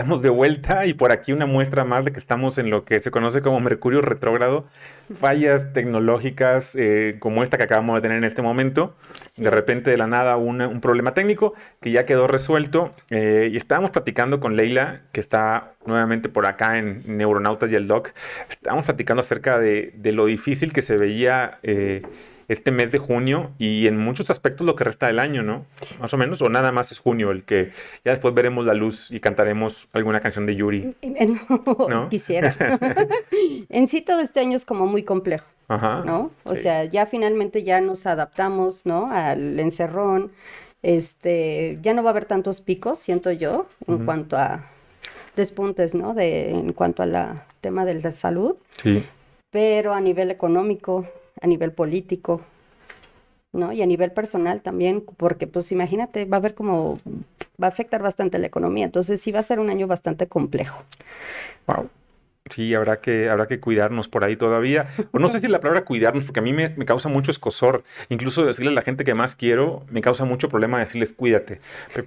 Estamos de vuelta y por aquí una muestra más de que estamos en lo que se conoce como Mercurio retrógrado, fallas tecnológicas eh, como esta que acabamos de tener en este momento, de repente de la nada un problema técnico que ya quedó resuelto eh, y estábamos platicando con Leila, que está nuevamente por acá en Neuronautas y el Doc, estábamos platicando acerca de, lo difícil que se veía. Eh, este mes de junio y en muchos aspectos lo que resta del año, ¿no? Más o menos, o nada más es junio el que ya después veremos la luz y cantaremos alguna canción de Yuri. No, quisiera. en sí todo este año es como muy complejo, Ajá, ¿no? O sea, ya finalmente ya nos adaptamos, ¿no? Al encerrón, este, ya no va a haber tantos picos, siento yo, en cuanto a despuntes, ¿no? De, en cuanto a la tema de la salud. Sí. Pero a nivel económico, a nivel político, ¿no? Y a nivel personal también, porque pues imagínate, va a haber como, va a afectar bastante la economía, entonces sí va a ser un año bastante complejo. Wow. Sí, habrá que, habrá que cuidarnos por ahí todavía. O no sé si la palabra cuidarnos, porque a mí me, causa mucho escosor. Incluso decirle a la gente que más quiero, me causa mucho problema decirles cuídate.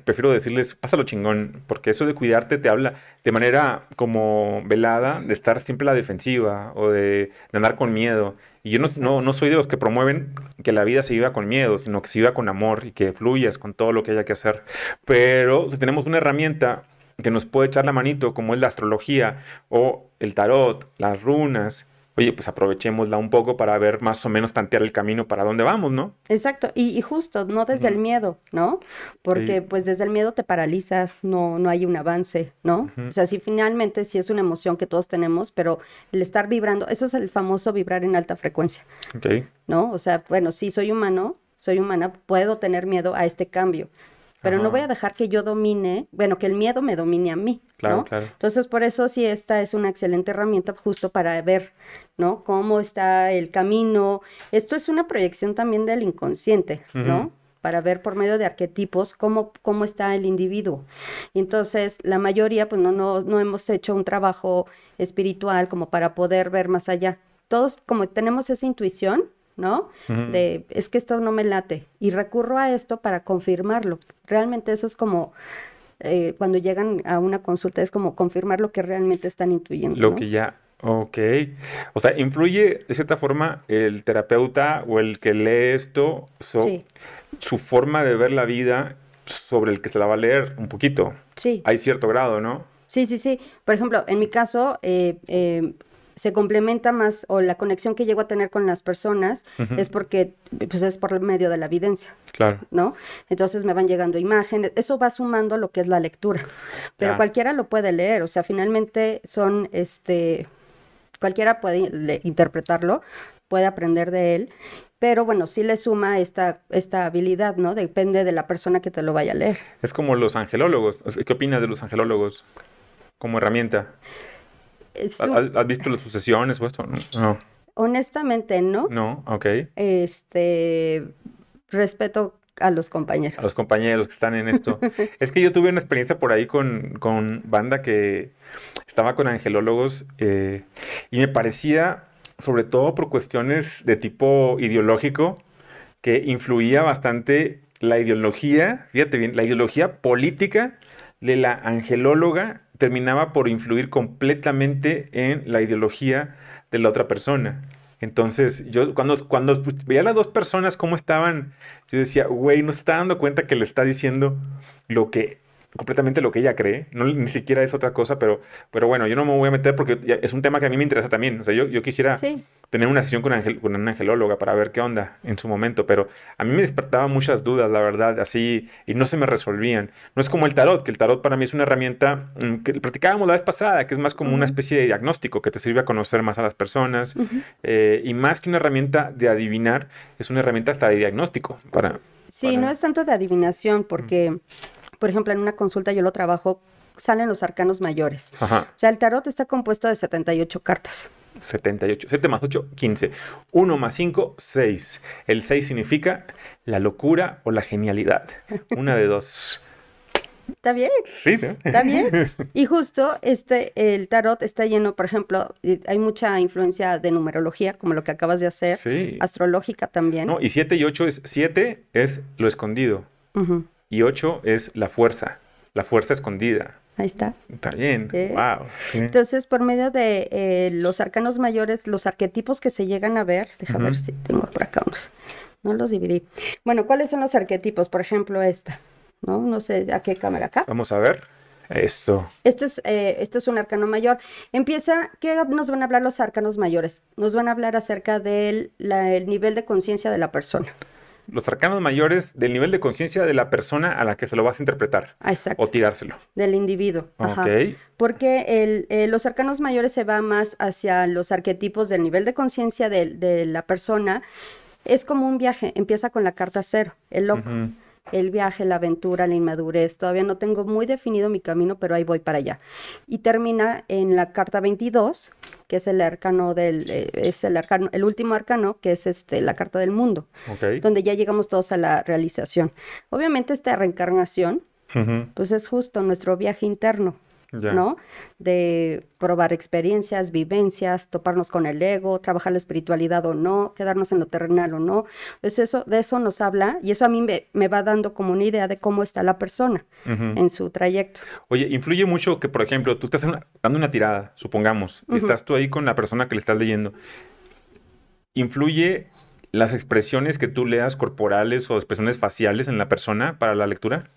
prefiero decirles pásalo chingón, porque eso de cuidarte te habla de manera como velada, de estar siempre a la defensiva o de, andar con miedo. Y yo no, no, no, soy de los que promueven que la vida se viva con miedo, sino que se viva con amor y que fluyas con todo lo que haya que hacer. Pero si tenemos una herramienta que nos puede echar la manito, como es la astrología o el tarot, las runas, oye, pues aprovechémosla un poco para ver más o menos plantear el camino para dónde vamos, ¿no? Exacto, y, justo, no desde el miedo, ¿no? Porque pues desde el miedo te paralizas, no, no hay un avance, ¿no? O sea, si finalmente sí es una emoción que todos tenemos, pero el estar vibrando, eso es el famoso vibrar en alta frecuencia. Ok. ¿No? O sea, bueno, sí, soy humano, soy humana, puedo tener miedo a este cambio, pero no voy a dejar que yo domine, bueno, que el miedo me domine a mí, claro, Claro. Entonces, por eso sí, esta es una excelente herramienta justo para ver, ¿no? Cómo está el camino. Esto es una proyección también del inconsciente, ¿no? para ver por medio de arquetipos cómo, cómo está el individuo. Y entonces, la mayoría, pues no, no, no hemos hecho un trabajo espiritual como para poder ver más allá. Todos, como tenemos esa intuición, ¿no? De, es que esto no me late. Y recurro a esto para confirmarlo. Realmente eso es como, eh, cuando llegan a una consulta, es como confirmar lo que realmente están intuyendo. Lo que ya, ok. O sea, influye de cierta forma el terapeuta o el que lee esto, su forma de ver la vida sobre el que se la va a leer un poquito. Sí. Hay cierto grado, ¿no? Sí, sí, sí. Por ejemplo, en mi caso, eh, eh, se complementa más o la conexión que llego a tener con las personas es porque pues es por medio de la evidencia. Claro. ¿No? Entonces me van llegando imágenes, eso va sumando lo que es la lectura. Pero cualquiera lo puede leer, o sea, finalmente son este cualquiera puede interpretarlo, puede aprender de él, pero bueno, sí le suma esta, esta habilidad, ¿no? Depende de la persona que te lo vaya a leer. Es como los angelólogos. ¿Qué opinas de los angelólogos como herramienta? ¿Has, visto las sucesiones o esto? No. Honestamente, no. No, ok. Este, respeto a los compañeros. A los compañeros que están en esto. es que yo tuve una experiencia por ahí con, con banda que estaba con angelólogos eh, y me parecía, sobre todo por cuestiones de tipo ideológico, que influía bastante la ideología, fíjate bien, la ideología política de la angelóloga terminaba por influir completamente en la ideología de la otra persona. Entonces, yo cuando, cuando veía a las dos personas cómo estaban, yo decía, güey, no se está dando cuenta que le está diciendo lo que completamente lo que ella cree, no, ni siquiera es otra cosa, pero, pero bueno, yo no me voy a meter porque es un tema que a mí me interesa también. O sea, yo, yo quisiera tener una sesión con, angel, con una angelóloga para ver qué onda en su momento, pero a mí me despertaba muchas dudas, la verdad, así, y no se me resolvían. No es como el tarot, que el tarot para mí es una herramienta mm, que practicábamos la vez pasada, que es más como una especie de diagnóstico que te sirve a conocer más a las personas, eh, y más que una herramienta de adivinar, es una herramienta hasta de diagnóstico para... Sí, no es tanto de adivinación, porque por ejemplo, en una consulta yo lo trabajo, salen los arcanos mayores. O sea, el tarot está compuesto de 78 cartas. 78. 7 más 8, 15. 1 más 5, 6. El 6 significa la locura o la genialidad. Una de dos. Está bien. Sí, ¿no? Está bien. Y justo este, el tarot está lleno, por ejemplo, hay mucha influencia de numerología, como lo que acabas de hacer. Sí. Astrológica también. No, y 7 y 8 es 7 es lo escondido. Ajá y 8 es la fuerza. La fuerza escondida. Ahí está. Está bien. Wow. Entonces, por medio de eh, los arcanos mayores, los arquetipos que se llegan a ver, déjame ver si tengo por acá unos. No los dividí. Bueno, ¿cuáles son los arquetipos? Por ejemplo, esta. ¿No? No sé a qué cámara acá. Vamos a ver. Eso. Este es, eh, este es un arcano mayor. Empieza, ¿qué nos van a hablar los arcanos mayores? Nos van a hablar acerca del el nivel de conciencia de la persona los arcanos mayores del nivel de conciencia de la persona a la que se lo vas a interpretar. Exacto. O tirárselo. Del individuo. Ok. Porque el, eh, los arcanos mayores se va más hacia los arquetipos del nivel de conciencia de, la persona. Es como un viaje, empieza con la carta cero, el loco. El viaje, la aventura, la inmadurez. Todavía no tengo muy definido mi camino, pero ahí voy para allá. Y termina en la carta 22, que es el arcano del, eh, es el arcano, el último arcano, que es este, la carta del mundo, donde ya llegamos todos a la realización. Obviamente esta reencarnación, pues es justo nuestro viaje interno, ¿no? De probar experiencias, vivencias, toparnos con el ego, trabajar la espiritualidad o no, quedarnos en lo terrenal o no. Pues eso, de eso nos habla y eso a mí me, va dando como una idea de cómo está la persona en su trayecto. Oye, influye mucho que, por ejemplo, tú estás dando una tirada, supongamos, y estás tú ahí con la persona que le estás leyendo. ¿Influye las expresiones que tú leas corporales o expresiones faciales en la persona para la lectura?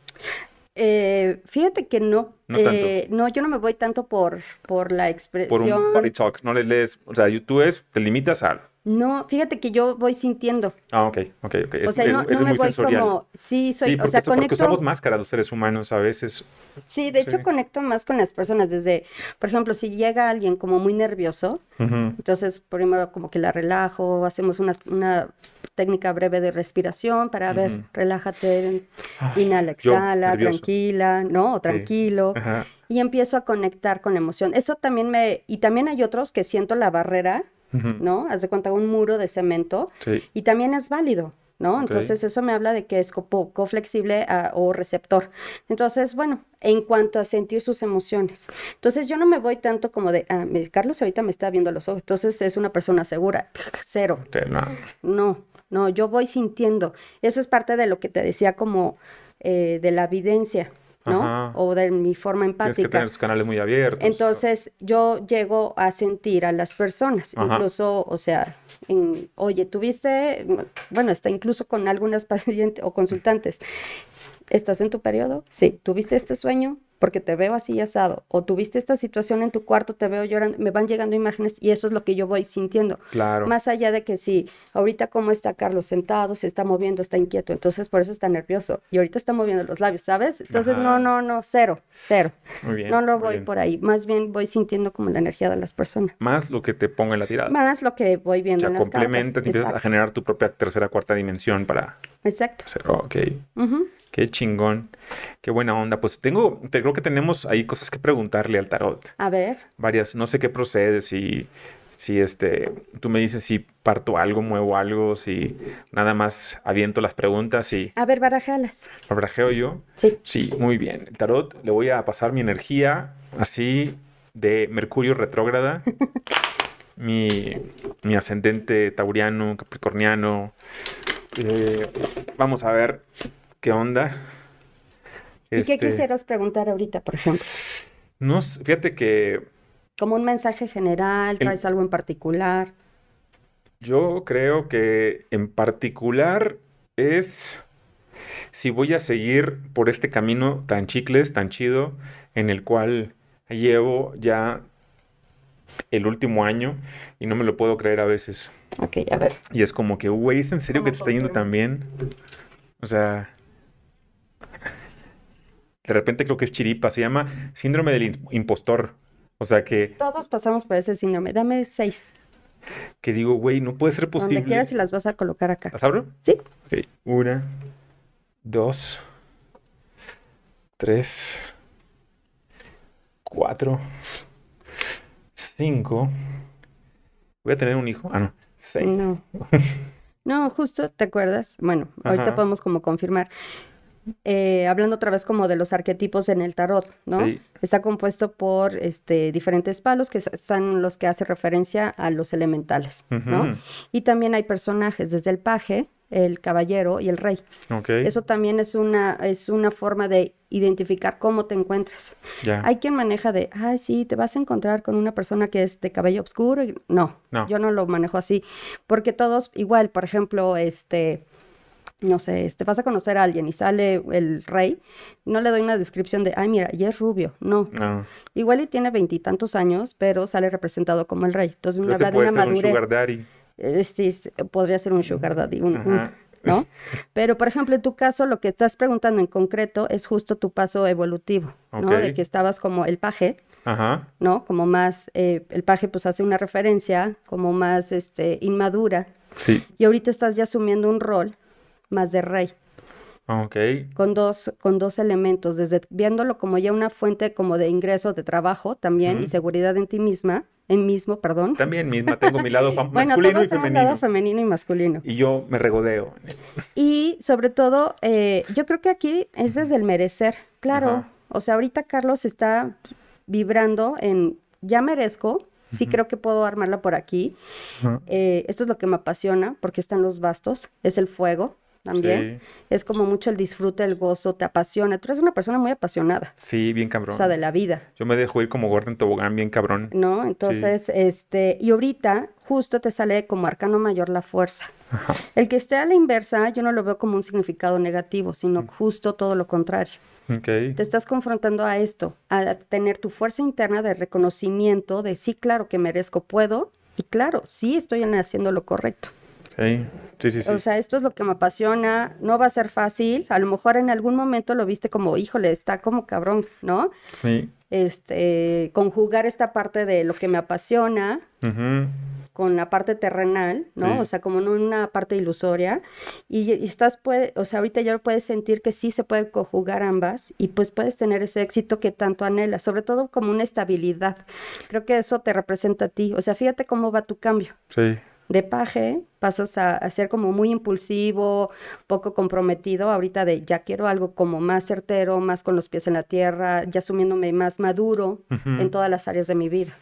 Eh, fíjate que no. No, eh, no, yo no me voy tanto por, por la expresión. Por un body talk, no le lees, o sea, tú es, te limitas a no, fíjate que yo voy sintiendo. Ah, ok, ok, ok. o sea, no, me voy como, sí, soy, o sea, conecto. Porque usamos máscara los seres humanos a veces. Sí, de hecho conecto más con las personas desde, por ejemplo, si llega alguien como muy nervioso, entonces primero como que la relajo, hacemos una, una técnica breve de respiración para ver, relájate, inhala, exhala, tranquila, ¿no? O tranquilo. Y empiezo a conectar con la emoción. Eso también me, y también hay otros que siento la barrera ¿no? Haz de cuenta un muro de cemento y también es válido. ¿no? Entonces eso me habla de que es poco flexible ah, o receptor. Entonces, bueno, en cuanto a sentir sus emociones. Entonces yo no me voy tanto como de, ah, Carlos ahorita me está viendo los ojos, entonces es una persona segura. Cero. no. no, yo voy sintiendo. Eso es parte de lo que te decía como eh, de la evidencia. ¿No? O de mi forma empática. Tienes que tener tus canales muy abiertos. Entonces, yo llego a sentir a las personas, incluso, o sea, en, oye, tuviste, bueno, está incluso con algunas pacientes o consultantes, ¿estás en tu periodo? Sí, ¿tuviste este sueño? Porque te veo así asado, o tuviste esta situación en tu cuarto, te veo llorando, me van llegando imágenes y eso es lo que yo voy sintiendo. Claro. Más allá de que sí, ahorita cómo está Carlos sentado, se está moviendo, está inquieto, entonces por eso está nervioso y ahorita está moviendo los labios, ¿sabes? Entonces no, no, no, cero, cero. Muy bien. No lo voy por ahí, más bien voy sintiendo como la energía de las personas. Más lo que te ponga en la tirada. Más lo que voy viendo. O sea, complementas y empiezas a generar tu propia tercera, cuarta dimensión para... Exacto. ok. Qué chingón. Qué buena onda. Pues tengo, te, creo que tenemos ahí cosas que preguntarle al tarot. A ver. Varias, no sé qué procede, si, si este, tú me dices si parto algo, muevo algo, si nada más aviento las preguntas y... A ver, barajalas. ¿Barajeo yo? Sí. Sí, muy bien. El tarot le voy a pasar mi energía así de Mercurio retrógrada. mi, mi ascendente tauriano, capricorniano. Eh, vamos a ver ¿Qué onda? ¿Y qué este, quisieras preguntar ahorita, por ejemplo? No, fíjate que... Como un mensaje general, traes algo en particular. Yo creo que en particular es si voy a seguir por este camino tan chicles, tan chido, en el cual llevo ya el último año y no me lo puedo creer a veces. Ok, a ver. Y es como que, güey, ¿es en serio que te está yendo tan bien? O sea, de repente creo que es chiripa, se llama síndrome del impostor. O sea que... Todos pasamos por ese síndrome. Dame seis. Que digo, güey, no puede ser posible. Donde quieras y las vas a colocar acá. ¿Las abro? Sí. Una, dos, tres, cuatro, cinco. ¿Voy a tener un hijo? Ah, no. Seis. No. No, justo, ¿te acuerdas? Bueno, ahorita podemos como confirmar. Eh, hablando otra vez como de los arquetipos en el tarot, ¿no? Está compuesto por este, diferentes palos que son los que hacen referencia a los elementales, ¿no? Y también hay personajes, desde el paje, el caballero y el rey. Eso también es una, es una forma de identificar cómo te encuentras. Hay quien maneja de, ay, sí, te vas a encontrar con una persona que es de cabello oscuro. No, no, yo no lo manejo así, porque todos igual, por ejemplo, este, no sé, este, vas a conocer a alguien y sale el rey, no le doy una descripción de, ay, mira, y es rubio. No. Igual y tiene veintitantos años, pero sale representado como el rey. Entonces me habla de una madurez. Un sugar daddy. Este, podría ser un sugar daddy, ¿no? Pero, por ejemplo, en tu caso, lo que estás preguntando en concreto es justo tu paso evolutivo, ¿no? De que estabas como el paje, Ajá. ¿no? Como más, eh, el paje pues hace una referencia como más, este, inmadura. Sí. Y ahorita estás ya asumiendo un rol más de rey. Ok. Con dos, con dos elementos, desde viéndolo como ya una fuente como de ingreso, de trabajo también y seguridad en ti misma, en mismo, perdón. También misma, tengo mi lado masculino y femenino. lado femenino y masculino. Y yo me regodeo. Y sobre todo, eh, yo creo que aquí es desde el merecer, claro. O sea, ahorita Carlos está vibrando en, ya merezco, sí creo que puedo armarla por aquí. Eh, esto es lo que me apasiona, porque están los bastos, es el fuego, también. Es como mucho el disfrute, el gozo, te apasiona. Tú eres una persona muy apasionada. Sí, bien cabrón. O sea, de la vida. Yo me dejo ir como Gordon Tobogán, bien cabrón. ¿No? Entonces, este, y ahorita justo te sale como arcano mayor la fuerza. El que esté a la inversa, yo no lo veo como un significado negativo, sino mm. justo todo lo contrario. Okay. Te estás confrontando a esto, a tener tu fuerza interna de reconocimiento de sí, claro que merezco, puedo, y claro, sí estoy haciendo lo correcto. Sí, sí, sí, O sea, esto es lo que me apasiona, no va a ser fácil, a lo mejor en algún momento lo viste como, híjole, está como cabrón, ¿no? Sí. Este, conjugar esta parte de lo que me apasiona con la parte terrenal, ¿no? O sea, como en una parte ilusoria, y, estás, puede, o sea, ahorita ya puedes sentir que sí se puede conjugar ambas, y pues puedes tener ese éxito que tanto anhelas, sobre todo como una estabilidad. Creo que eso te representa a ti, o sea, fíjate cómo va tu cambio. Sí de paje, pasas a, ser como muy impulsivo, poco comprometido, ahorita de ya quiero algo como más certero, más con los pies en la tierra, ya asumiéndome más maduro en todas las áreas de mi vida.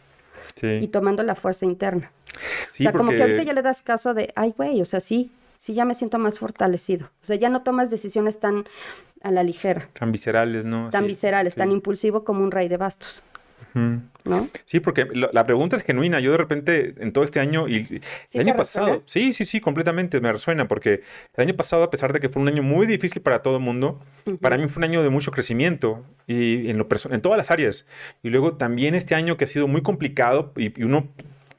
Y tomando la fuerza interna. o sea, como que ahorita ya le das caso de, ay, güey, o sea, sí, sí ya me siento más fortalecido. O sea, ya no tomas decisiones tan a la ligera. Tan viscerales, ¿no? Tan viscerales, tan impulsivo como un rey de bastos. ¿No? Sí, porque la pregunta es genuina. Yo de repente, en todo este año y el año pasado, sí, sí, sí, completamente me resuena, porque el año pasado, a pesar de que fue un año muy difícil para todo el mundo, para mí fue un año de mucho crecimiento y en, lo en todas las áreas. Y luego también este año que ha sido muy complicado y, uno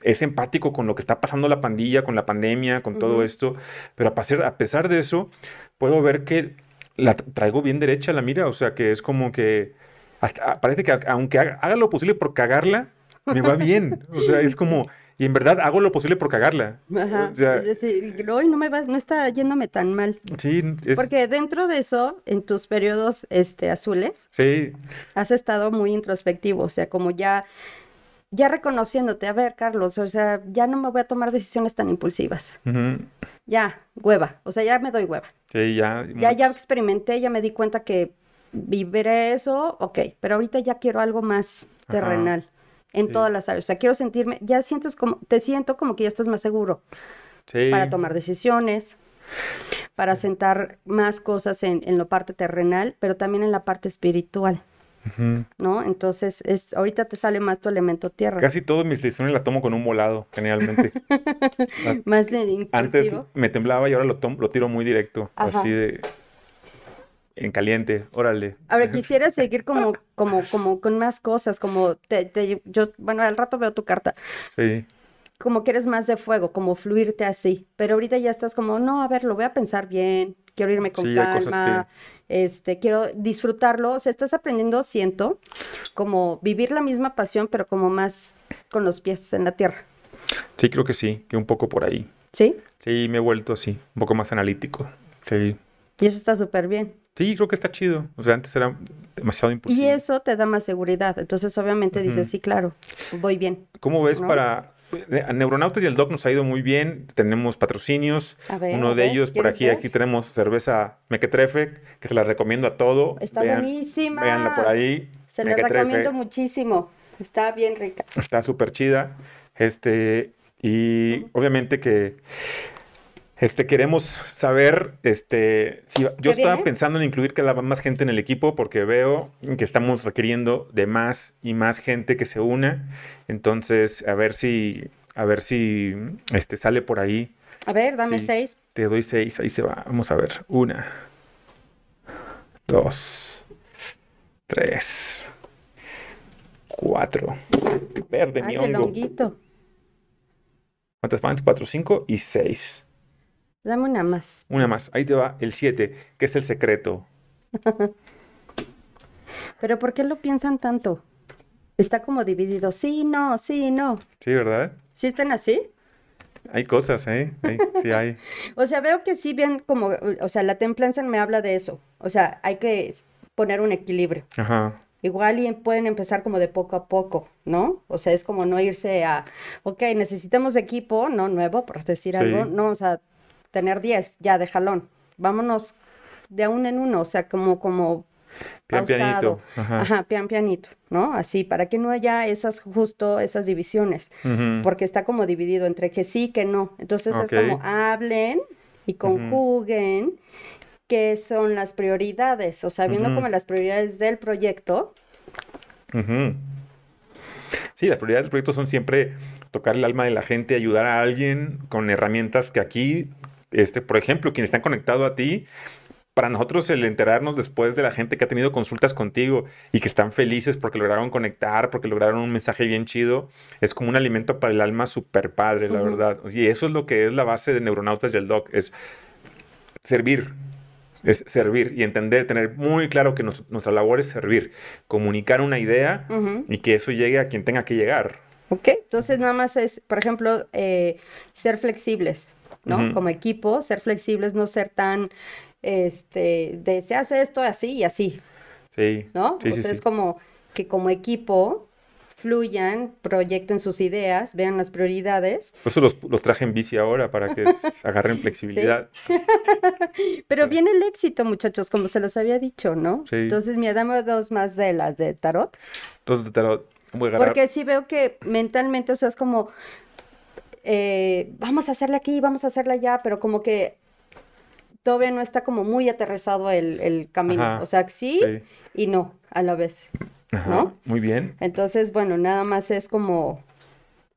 es empático con lo que está pasando la pandilla, con la pandemia, con todo esto, pero a pesar, a pesar de eso, puedo ver que la traigo bien derecha la mira, o sea, que es como que parece que aunque haga, lo posible por cagarla, me va bien. O sea, es como, y en verdad hago lo posible por cagarla. Ajá. O sea, hoy no me va, no está yéndome tan mal. Sí, es... Porque dentro de eso, en tus periodos este, azules, sí. has estado muy introspectivo, o sea, como ya, ya reconociéndote, a ver, Carlos, o sea, ya no me voy a tomar decisiones tan impulsivas. Ya, hueva, o sea, ya me doy hueva. Sí, ya. Ya, ya experimenté, ya me di cuenta que viviré eso, ok, pero ahorita ya quiero algo más terrenal en todas las áreas. O sea, quiero sentirme, ya sientes como, te siento como que ya estás más seguro para tomar decisiones, para sentar más cosas en, en lo parte terrenal, pero también en la parte espiritual. ¿No? Entonces, es, ahorita te sale más tu elemento tierra. Casi todas mis decisiones la tomo con un volado, generalmente. más. Antes me temblaba y ahora lo, tomo, lo tiro muy directo. Así de en caliente, órale. A ver, quisiera seguir como, como, como con más cosas, como te, te, yo, bueno, al rato veo tu carta. Sí. Como que eres más de fuego, como fluirte así. Pero ahorita ya estás como, no, a ver, lo voy a pensar bien, quiero irme con calma, este, quiero disfrutarlo. O sea, estás aprendiendo, siento, como vivir la misma pasión, pero como más con los pies en la tierra. Sí, creo que sí, que un poco por ahí. ¿Sí? Sí, me he vuelto así, un poco más analítico. Sí. Y eso está súper bien. Sí, creo que está chido. O sea, antes era demasiado impulsivo. Y eso te da más seguridad. Entonces, obviamente, dices, sí, claro, voy bien. ¿Cómo ves para... A Neuronautas y el Doc nos ha ido muy bien. Tenemos patrocinios. Uno de ellos, por aquí, aquí tenemos cerveza Mequetrefe, que se la recomiendo a todo. Está buenísima. Véanla por ahí. Se la recomiendo muchísimo. Está bien rica. Está súper chida. Este, y obviamente que Este, queremos saber, este, si yo estaba pensando en incluir cada vez más gente en el equipo porque veo que estamos requiriendo de más y más gente que se una. Entonces, a ver si, a ver si, este, sale por ahí. A ver, dame seis. Te doy seis, ahí se va. Vamos a ver. Una, dos, tres, cuatro. Verde, mi hongo. ¿Cuántas van? Cuatro, cinco y seis. Dame una más. Una más. Ahí te va el 7, que es el secreto. Pero ¿por qué lo piensan tanto? Está como dividido. Sí, no, sí, no. Sí, ¿verdad? ¿Sí están así? Hay cosas, ¿eh? sí hay. o sea, veo que sí bien como, o sea, la templanza me habla de eso. O sea, hay que poner un equilibrio. Ajá. Igual y pueden empezar como de poco a poco, ¿no? O sea, es como no irse a, ok, necesitamos equipo, no nuevo, por decir algo, no, o sea, tener 10 ya de jalón. Vámonos de a uno en uno, o sea, como, como pian pianito. Ajá. pian pianito, ¿no? Así, para que no haya esas, justo esas divisiones, porque está como dividido entre que sí, que no. Entonces es como hablen y conjuguen qué son las prioridades, o sea, viendo como las prioridades del proyecto. Sí, las prioridades del proyecto son siempre tocar el alma de la gente, ayudar a alguien con herramientas que aquí este, por ejemplo, quien está conectado a ti, para nosotros el enterarnos después de la gente que ha tenido consultas contigo y que están felices porque lograron conectar, porque lograron un mensaje bien chido, es como un alimento para el alma súper padre, la verdad. Y eso es lo que es la base de Neuronautas y el Doc, es servir, es servir y entender, tener muy claro que nuestra labor es servir, comunicar una idea y que eso llegue a quien tenga que llegar. Ok, entonces nada más es, por ejemplo, eh, ser flexibles. ¿No? Como equipo, ser flexibles, no ser tan, este, de se hace esto así y así. Sí. ¿No? Sí, o sea, es como que como equipo fluyan, proyecten sus ideas, vean las prioridades. Por eso los, traje en bici ahora, para que agarren flexibilidad. Pero viene el éxito, muchachos, como se los había dicho, ¿no? Sí. Entonces, mira, dame dos más de las de tarot. Dos de tarot. Voy a Porque sí veo que mentalmente, o sea, es como, eh, vamos a hacerla aquí, vamos a hacerla allá, pero como que todavía no está como muy aterrizado el, camino. o sea, sí, y no a la vez. ¿No? Muy bien. Entonces, bueno, nada más es como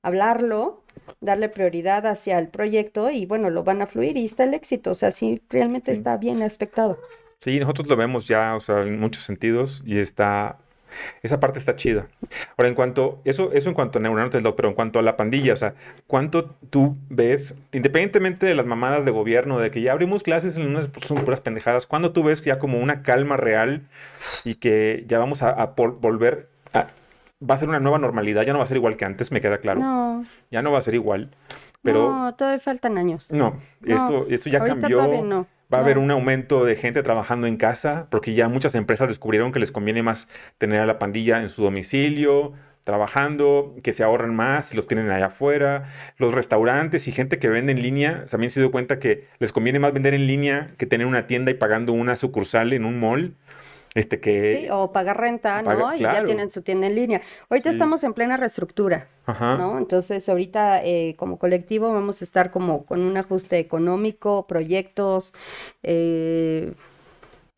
hablarlo, darle prioridad hacia el proyecto y bueno, lo van a fluir y está el éxito. O sea, sí, realmente está bien aspectado. Sí, nosotros lo vemos ya, o sea, en muchos sentidos y está esa parte está chida. Ahora, en cuanto, eso, eso en cuanto a neuronautas, pero en cuanto a la pandilla, o sea, ¿cuánto tú ves, independientemente de las mamadas de gobierno, de que ya abrimos clases en unas son puras pendejadas, ¿cuándo tú ves ya como una calma real y que ya vamos a, volver a, va a ser una nueva normalidad, ya no va a ser igual que antes, me queda claro. No. Ya no va a ser igual. Pero, no, todavía faltan años. No, esto, esto ya cambió. No. Va a haber un aumento de gente trabajando en casa, porque ya muchas empresas descubrieron que les conviene más tener a la pandilla en su domicilio, trabajando, que se ahorran más si los tienen allá afuera. Los restaurantes y gente que vende en línea también se dio cuenta que les conviene más vender en línea que tener una tienda y pagando una sucursal en un mall. Este que, sí, o pagar renta, ¿no? Y ya tienen su tienda en línea. Ahorita estamos en plena reestructura, ¿no? Entonces, ahorita eh, como colectivo vamos a estar como con un ajuste económico, proyectos, eh,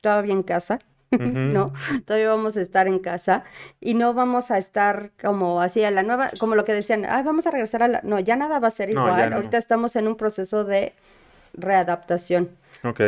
todavía en casa, ¿no? Todavía vamos a estar en casa y no vamos a estar como así a la nueva, como lo que decían, ah, vamos a regresar a la... No, ya nada va a ser igual. Ahorita estamos en un proceso de readaptación. Ok.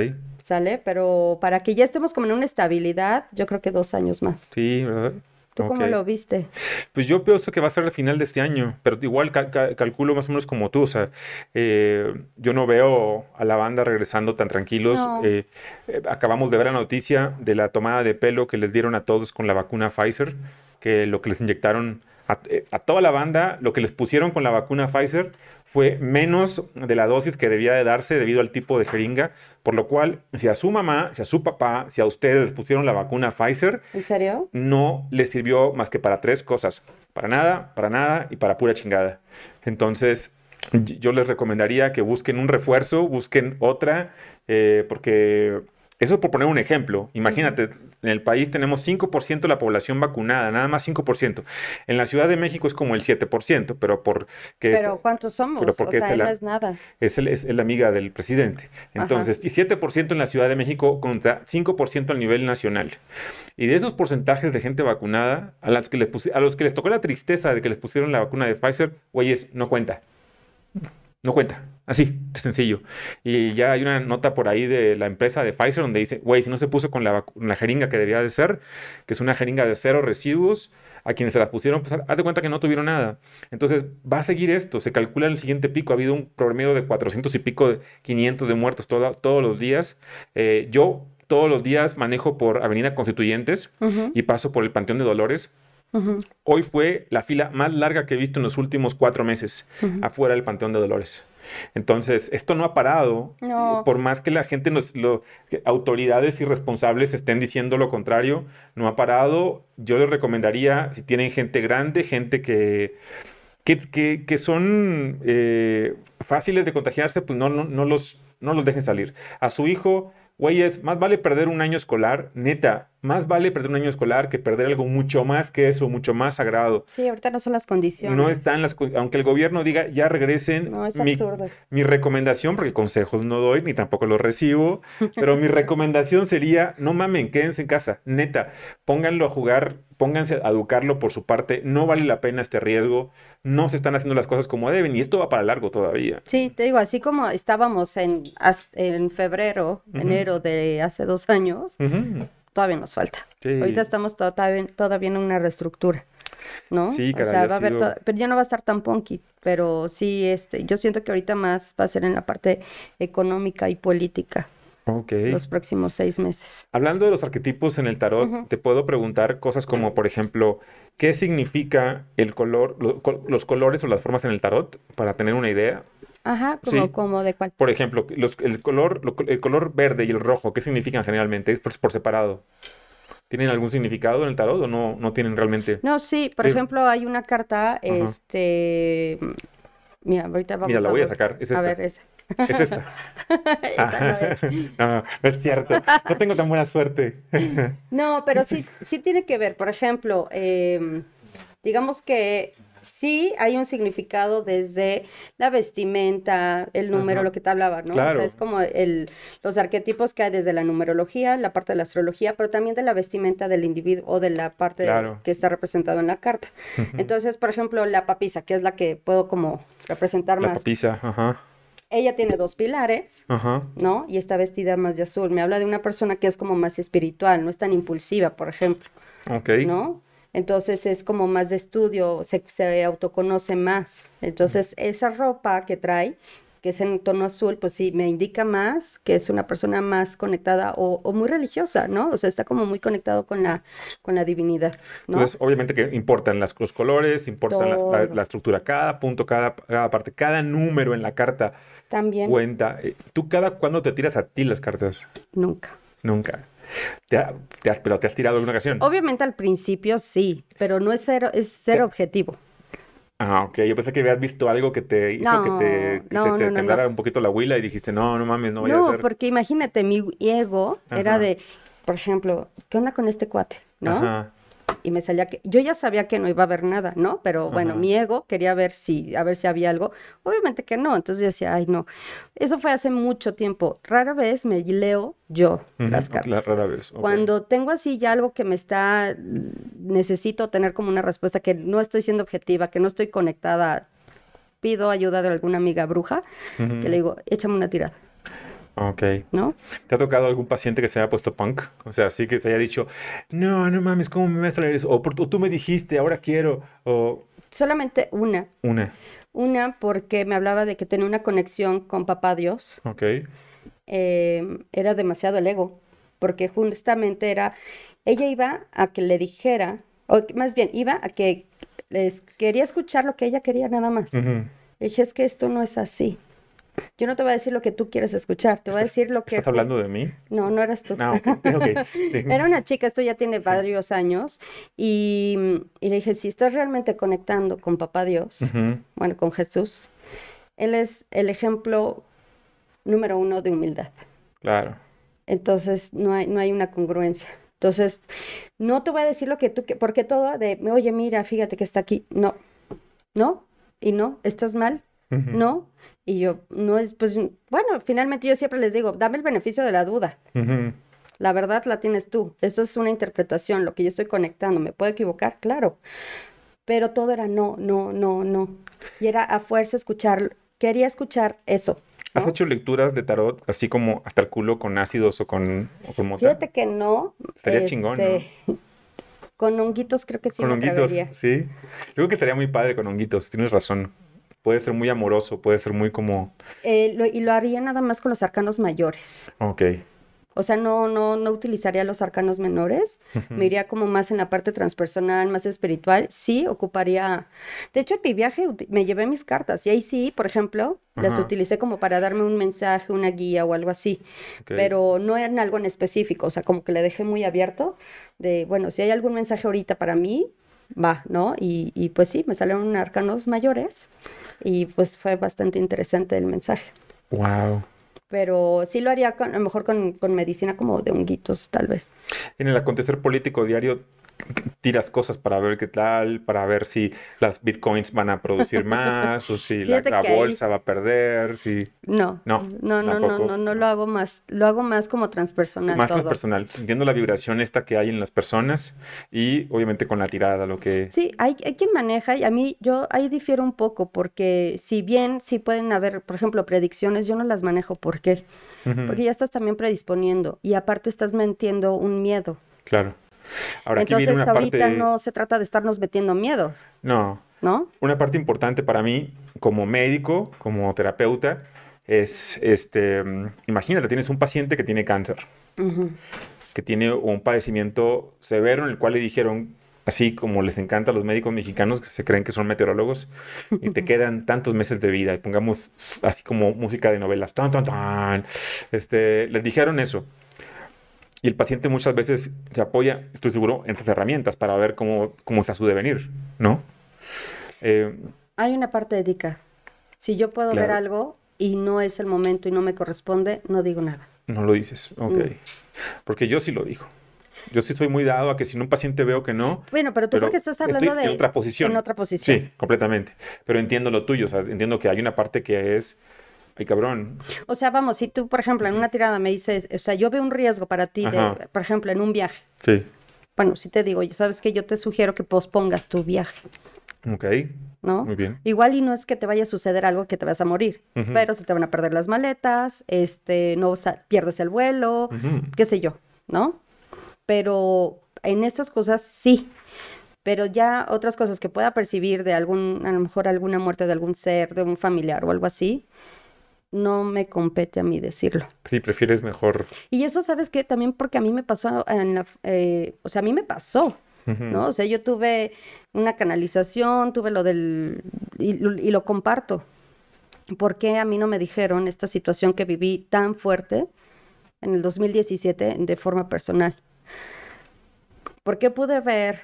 ¿Sale? Pero para que ya estemos como en una estabilidad, yo creo que dos años más. Sí, ¿verdad? ¿Tú cómo lo viste? Pues yo pienso que va a ser el final de este año, pero igual calculo más o menos como tú, o sea, eh, yo no veo a la banda regresando tan tranquilos. Eh, eh, acabamos de ver la noticia de la tomada de pelo que les dieron a todos con la vacuna Pfizer, que lo que les inyectaron eh, a, toda la banda, lo que les pusieron con la vacuna Pfizer fue menos de la dosis que debía de darse debido al tipo de jeringa, por lo cual, si a su mamá, si a su papá, si a ustedes les pusieron la vacuna Pfizer, ¿en serio? No les sirvió más que para tres cosas, para nada, para nada y para pura chingada. Entonces, yo les recomendaría que busquen un refuerzo, busquen otra, eh, porque eso por poner un ejemplo. Imagínate, en el país tenemos 5% de la población vacunada, nada más 5%. En la Ciudad de México es como el 7%, pero por Pero ¿cuántos somos? Pero porque o sea, no es nada. Es, el, es, la amiga del presidente. Entonces, y 7% en la Ciudad de México contra 5% a nivel nacional. Y de esos porcentajes de gente vacunada, a, las que les a los que les tocó la tristeza de que les pusieron la vacuna de Pfizer, güeyes, no cuenta. No cuenta. Así, de sencillo. Y ya hay una nota por ahí de la empresa de Pfizer donde dice, güey, si no se puso con la, jeringa que debía de ser, que es una jeringa de cero residuos, a quienes se las pusieron, pues haz de cuenta que no tuvieron nada. Entonces, va a seguir esto. Se calcula en el siguiente pico. Ha habido un promedio de 400 y pico, de 500 de muertos todos los días. Eh, yo todos los días manejo por Avenida Constituyentes y paso por el Panteón de Dolores. Hoy fue la fila más larga que he visto en los últimos cuatro meses afuera del Panteón de Dolores. Entonces, esto no ha parado. Por más que la gente, nos, lo, autoridades y responsables estén diciendo lo contrario, no ha parado. Yo les recomendaría, si tienen gente grande, gente que, que, que, son eh, fáciles de contagiarse, pues no, no, no, los, no los dejen salir. A su hijo, güeyes, más vale perder un año escolar, neta, más vale perder un año escolar que perder algo mucho más que eso, mucho más sagrado. Sí, ahorita no son las condiciones. No están las aunque el gobierno diga ya regresen. No, es mi, absurdo. Mi recomendación, porque consejos no doy ni tampoco los recibo, pero mi recomendación sería no mamen, quédense en casa, neta, pónganlo a jugar, pónganse a educarlo por su parte, no vale la pena este riesgo, no se están haciendo las cosas como deben y esto va para largo todavía. Sí, te digo, así como estábamos en, en febrero, enero de hace dos años todavía nos falta. Ahorita estamos todavía, todavía en una reestructura. ¿no? Sí, o sea, va a haber pero ya no va a estar tan punky, pero sí, este, yo siento que ahorita más va a ser en la parte económica y política. Okay. Los próximos seis meses. Hablando de los arquetipos en el tarot, te puedo preguntar cosas como, por ejemplo, ¿qué significa el color, los colores o las formas en el tarot? Para tener una idea. Ajá, como, como de cuál. Por ejemplo, el, color, el color verde y el rojo, ¿qué significan generalmente por, por separado? ¿Tienen algún significado en el tarot o no, no tienen realmente? No, sí, por ejemplo, hay una carta, este... Mira, ahorita vamos Mira, la voy a, sacar, es esta. A ver, esa. Es esta. no, no, es cierto. No tengo tan buena suerte. no, pero sí, sí tiene que ver. Por ejemplo, em, digamos que sí hay un significado desde la vestimenta, el número, lo que te hablaba, ¿no? Claro. O sea, es como el, los arquetipos que hay desde la numerología, la parte de la astrología, pero también de la vestimenta del individuo o de la parte que está representado en la carta. Entonces, por ejemplo, la papisa, que es la que puedo como representar más. La papisa, ajá. Ella tiene dos pilares, Ajá. ¿no? Y está vestida más de azul. Me habla de una persona que es como más espiritual, no es tan impulsiva, por ejemplo. Ok. ¿No? Entonces es como más de estudio, se, se autoconoce más. Entonces esa ropa que trae, que es en tono azul, pues sí, me indica más que es una persona más conectada o, muy religiosa, ¿no? O sea, está como muy conectado con la, con la divinidad. ¿no? Entonces, obviamente que importan las, los colores, importan la, estructura, cada punto, cada, cada parte, cada número en la carta. También. Cuenta. Eh, ¿Tú cada cuándo te tiras a ti las cartas? Nunca. Nunca. ¿Te, has, ¿Pero te has tirado alguna ocasión? Obviamente al principio sí, pero no es ser, es ser objetivo. Ah, ok. Yo pensé que habías visto algo que te hizo que te, que temblara un poquito la huila y dijiste, no, no mames, no voy a ser. No, porque imagínate, mi ego era de, por ejemplo, ¿qué onda con este cuate? ¿No? Ajá y me salía que yo ya sabía que no iba a haber nada, ¿no? Pero bueno, mi ego quería ver si a ver si había algo. Obviamente que no, entonces yo decía, "Ay, no." Eso fue hace mucho tiempo. Rara vez me leo yo las cartas. La rara vez. Cuando tengo así ya algo que me está necesito tener como una respuesta que no estoy siendo objetiva, que no estoy conectada, pido ayuda de alguna amiga bruja, que le digo, "Échame una tirada." Ok. ¿No? ¿Te ha tocado algún paciente que se haya puesto punk? O sea, sí que se haya dicho, no, no mames, ¿cómo me vas a traer eso? O, tú me dijiste, ahora quiero. O... Solamente una. Una. Una porque me hablaba de que tenía una conexión con papá Dios. Ok. Em, era demasiado el ego, porque justamente era, ella iba a que le dijera, o más bien, iba a que les quería escuchar lo que ella quería nada más. Le dije, es que esto no es así. Yo no te voy a decir lo que tú quieres escuchar, te voy a decir lo que... ¿Estás hablando de mí? No, no eras tú. No, Era una chica, esto ya tiene varios años, y, le dije, si estás realmente conectando con Papá Dios, bueno, con Jesús, Él es el ejemplo número uno de humildad. Claro. Entonces, no hay, no hay una congruencia. Entonces, no te voy a decir lo que tú, porque todo de, oye, mira, fíjate que está aquí. No, no, y no, estás mal, no. Y yo, no es, pues, bueno, finalmente yo siempre les digo, dame el beneficio de la duda. La verdad la tienes tú. Esto es una interpretación, lo que yo estoy conectando. ¿Me puedo equivocar? Claro. Pero todo era no, no, no, no. Y era a fuerza escuchar, quería escuchar eso. ¿Has hecho lecturas de tarot así como hasta el culo con ácidos o con, o con mota? Fíjate que no. Estaría chingón, ¿no? Este, con honguitos creo que sí Con me honguitos, atrevería. sí. Yo creo que estaría muy padre con honguitos, tienes razón. Puede ser muy amoroso, puede ser muy como... Eh, lo- y lo haría nada más con los arcanos mayores. Ok. O sea, no, no, no utilizaría los arcanos menores. Me iría como más en la parte transpersonal, más espiritual. Sí, ocuparía. De hecho, en mi viaje me llevé mis cartas. Y ahí sí, por ejemplo, las utilicé como para darme un mensaje, una guía o algo así. ok. Pero no eran algo en específico. O sea, como que le dejé muy abierto. De, bueno, si hay algún mensaje ahorita para mí, va, ¿no? Y, y pues sí, me salieron arcanos mayores. Y pues fue bastante interesante el mensaje. Wow. Pero sí lo haría con- a lo mejor con, con medicina como de honguitos, tal vez. En el acontecer político diario tiras cosas para ver qué tal, para ver si las bitcoins van a producir más o si la, ahí- bolsa va a perder, si No, No, no, no, no, no, no lo hago más, lo hago más como transpersonal más todo. transpersonal, sintiendo la vibración esta que hay en las personas y obviamente con la tirada, lo que... Sí, hay, hay quien maneja y a mí yo ahí difiero un poco porque si bien sí pueden haber, por ejemplo, predicciones, yo no las manejo. ¿Por qué? Porque ya estás también predisponiendo y aparte estás metiendo un miedo. Claro. Ahora aquí Entonces viene una ahorita parte... no se trata de estarnos metiendo miedo, No, ¿no? una parte importante para mí como médico, como terapeuta, es, este, imagínate, tienes un paciente que tiene cáncer. Que tiene un padecimiento severo en el cual le dijeron, así como les encanta a los médicos mexicanos que se creen que son meteorólogos, y te quedan tantos meses de vida, y pongamos así como música de novelas, tan, tan, tan, este, les dijeron eso. Y el paciente muchas veces se apoya, estoy seguro, en sus herramientas para ver cómo, cómo está su devenir, ¿no? Eh, Hay una parte ética. Si yo puedo ver algo y no es el momento y no me corresponde, no digo nada. no lo dices, ok. Mm. Porque yo sí lo digo. Yo sí soy muy dado a que si un paciente veo que no, Bueno, pero tú Pero porque estás estoy hablando de en otra posición. en otra posición. Sí, completamente. Pero entiendo lo tuyo, o sea, entiendo que hay una parte que es, ay cabrón, O sea, vamos, si tú, por ejemplo, en una tirada me dices, o sea, yo veo un riesgo para ti, de, por ejemplo, en un viaje. sí, Bueno, si te digo, ya sabes que yo te sugiero que pospongas tu viaje, ok, ¿no? muy bien. Igual y no es que te vaya a suceder algo que te vas a morir, pero se te van a perder las maletas, este, no sa- pierdes el vuelo, qué sé yo, ¿no? Pero en estas cosas sí. Pero ya otras cosas que pueda percibir de algún, a lo mejor alguna muerte de algún ser, de un familiar o algo así, no me compete a mí decirlo. Sí, prefieres mejor. Y eso, ¿sabes qué? También porque a mí me pasó en la, eh, o sea, a mí me pasó. ¿no? O sea, yo tuve una canalización, tuve lo del, y, lo- y lo comparto. ¿Por qué a mí no me dijeron esta situación que viví tan fuerte en el 2017 de forma personal? ¿Por qué pude ver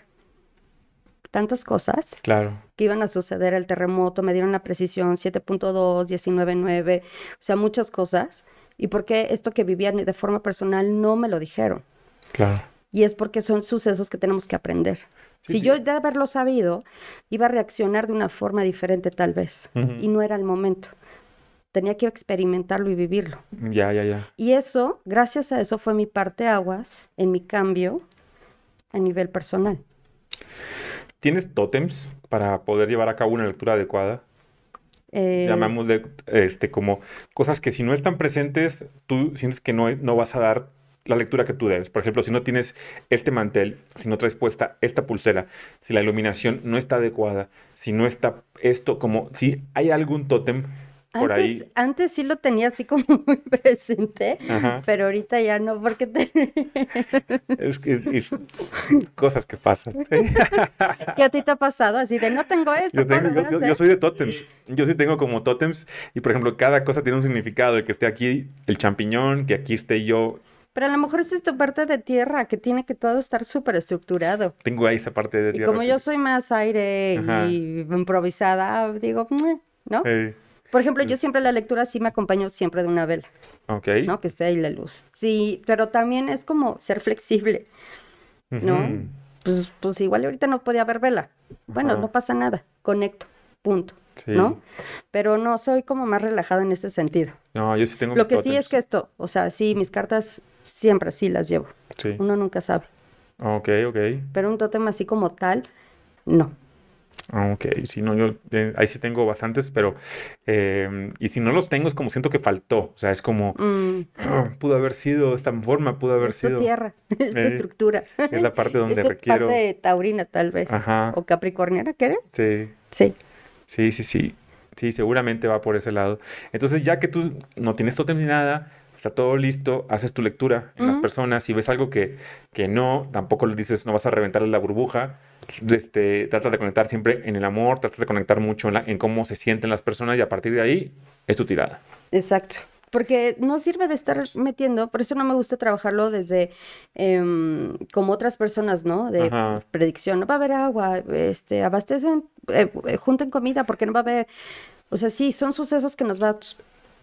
tantas cosas Claro, que iban a suceder, el terremoto, me dieron la precisión 7.2, 19.9, o sea, muchas cosas. ¿Y por qué esto que vivían de forma personal no me lo dijeron? claro. Y es porque son sucesos que tenemos que aprender. Sí, si sí. yo de haberlo sabido, iba a reaccionar de una forma diferente tal vez. Y no era el momento. Tenía que experimentarlo y vivirlo. Ya, ya, ya. Y eso, gracias a eso, fue mi parte aguas en mi cambio a nivel personal. ¿Tienes tótems para poder llevar a cabo una lectura adecuada? Eh, Llamámosle este, como cosas que si no están presentes, tú sientes que no, no vas a dar la lectura que tú debes. Por ejemplo, si no tienes este mantel, si no traes puesta esta pulsera, si la iluminación no está adecuada, si no está esto, como si hay algún tótem por antes, ahí. antes sí lo tenía así como muy presente, Ajá. pero ahorita ya no, porque te- Es que es cosas que pasan. ¿qué a ti te ha pasado? Así de no tengo esto, Yo, ¿cómo tengo- yo- yo- hacer?". yo soy de tótems. Yo sí tengo como tótems. Y por ejemplo, cada cosa tiene un significado. El que esté aquí, el champiñón, que aquí esté yo. Pero a lo mejor esa es tu parte de tierra, que tiene que todo estar súper estructurado. Tengo ahí esa parte de Y tierra. como sí. yo soy más aire Ajá. y improvisada, digo, ¿no? Eh, Por ejemplo, yo siempre la lectura sí me acompaño siempre de una vela. Ok. ¿no? Que esté ahí la luz. Sí, pero también es como ser flexible, ¿no? Pues, pues igual ahorita no podía haber vela. Bueno, no pasa nada, conecto, punto, Sí. ¿no? Pero no, soy como más relajada en ese sentido. No, yo sí tengo Lo mis que sí es que esto, o sea, sí, mis cartas siempre sí las llevo. Sí. Uno nunca sabe. Ok, ok. Pero un tótem así como tal, no. Ok, sí, no, yo eh, ahí sí tengo bastantes, pero eh, y si no los tengo es como siento que faltó, o sea, es como Mm, "Ah, pudo haber sido de esta forma, pudo haber es tu sido, tierra, es tu Eh, estructura. es la parte donde Es tu requiero, parte taurina, tal vez. Ajá. O capricorniana, ¿qué eres? sí, Sí. sí, sí, sí, sí, seguramente va por ese lado. Entonces, ya que tú no tienes tótem ni nada, está todo listo, haces tu lectura en las personas, si ves algo que, que no, tampoco le dices, no vas a reventarle la burbuja, este, tratas de conectar siempre en el amor, tratas de conectar mucho en, la- en cómo se sienten las personas y a partir de ahí es tu tirada. Exacto. Porque no sirve de estar metiendo, por eso no me gusta trabajarlo desde em, como otras personas, ¿no? De Ajá. predicción. No va a haber agua, este, abastecen, eh, junten comida porque no va a haber. O sea, sí, son sucesos que nos va,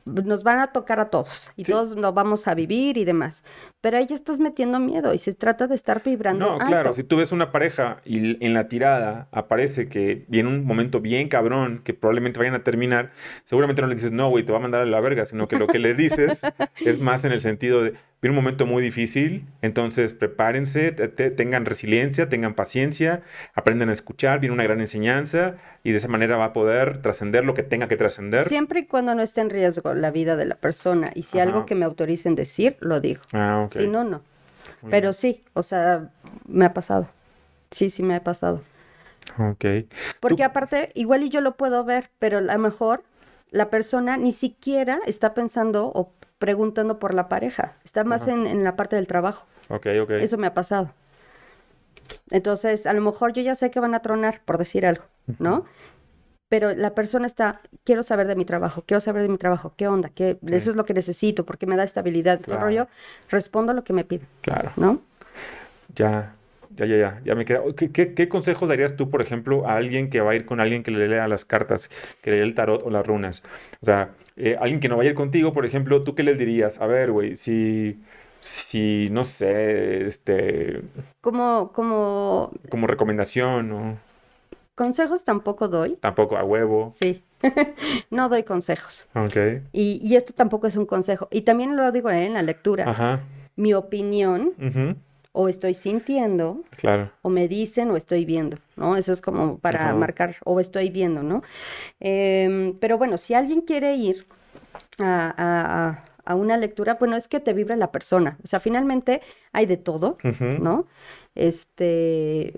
nos van a tocar a todos y Sí. todos lo vamos a vivir y demás. Pero ahí ya estás metiendo miedo y se trata de estar vibrando No, claro, si tú ves una pareja y en la tirada aparece que viene un momento bien cabrón, que probablemente vayan a terminar, seguramente no le dices, no, güey, te va a mandar a la verga, sino que lo que le dices es más en el sentido de, viene un momento muy difícil, entonces prepárense, te- te- tengan resiliencia, tengan paciencia, aprendan a escuchar, viene una gran enseñanza y de esa manera va a poder trascender lo que tenga que trascender. Siempre y cuando no esté en riesgo la vida de la persona y si algo Ajá. que me autoricen decir, lo digo. Ah, ok. Si no, no. Muy Pero bien. sí, o sea, me ha pasado. Sí, sí me ha pasado. Ok. Porque Tú- aparte, igual y yo lo puedo ver, pero a lo mejor la persona ni siquiera está pensando o preguntando por la pareja. Está más en, en la parte del trabajo. Ok, ok. Eso me ha pasado. Entonces, a lo mejor yo ya sé que van a tronar, por decir algo, ¿no? Pero la persona está, quiero saber de mi trabajo, quiero saber de mi trabajo, ¿qué onda? ¿Qué. Eso es lo que necesito, porque me da estabilidad. Todo Claro. rollo, respondo lo que me piden, Claro. ¿no? Ya, ya, ya, ya, ya me queda. ¿Qué, qué, qué consejos darías tú, por ejemplo, a alguien que va a ir con alguien que le lea las cartas, que le lea el tarot o las runas? O sea, eh, alguien que no va a ir contigo, por ejemplo, ¿tú qué les dirías? A ver, güey, si, si, no sé, este, Como, como como recomendación, ¿no? consejos tampoco doy, Tampoco a huevo. sí. No doy consejos. Ok. Y, y esto tampoco es un consejo. Y también lo digo eh, en la lectura. Ajá. Mi opinión, ujú, o estoy sintiendo, Claro. o me dicen, o estoy viendo, ¿no? Eso es como para marcar, o estoy viendo, ¿no? Em, pero bueno, si alguien quiere ir a, a- a- a una lectura, bueno, es que te vibra la persona. O sea, finalmente hay de todo, ¿no? Este,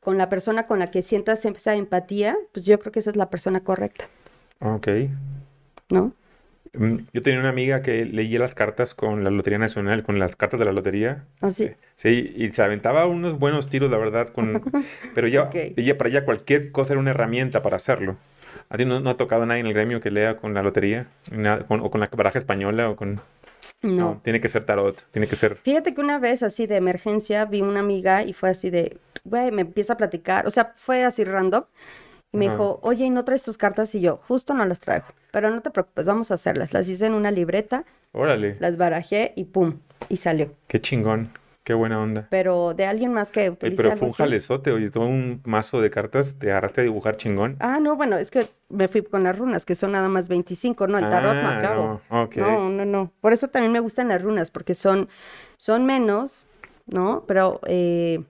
con la persona con la que sientas esa empatía, pues yo creo que esa es la persona correcta, Ok. ¿no? Mm, Yo tenía una amiga que leía las cartas con la Lotería Nacional, con las cartas de la lotería. Así. Sí, y se aventaba unos buenos tiros, la verdad, con... pero ella, Ok. ella para ella cualquier cosa era una herramienta para hacerlo. ¿A ti no, no ha tocado nadie en el gremio que lea con la lotería? Nada, con- o con la baraja española o con... No. tiene que ser tarot, tiene que ser... Fíjate que una vez así de emergencia vi una amiga y fue así de, güey, me empieza a platicar, o sea, fue así random. Y me Ajá. dijo, oye, ¿y no traes tus cartas? Y yo, justo no las traigo, pero no te preocupes, vamos a hacerlas. Las hice en una libreta, Órale, las barajé y pum, y salió. qué chingón, qué buena onda. Pero de alguien más que Oye, utilice pero fue un jalezote, oye, todo un mazo de cartas, te agarraste a dibujar chingón. Ah, no, bueno, es que me fui con las runas, que son nada más 25, no, el tarot Ah, acabo. no. No, no, no. Por eso también me gustan las runas, porque son, son menos, ¿no? Pero eh,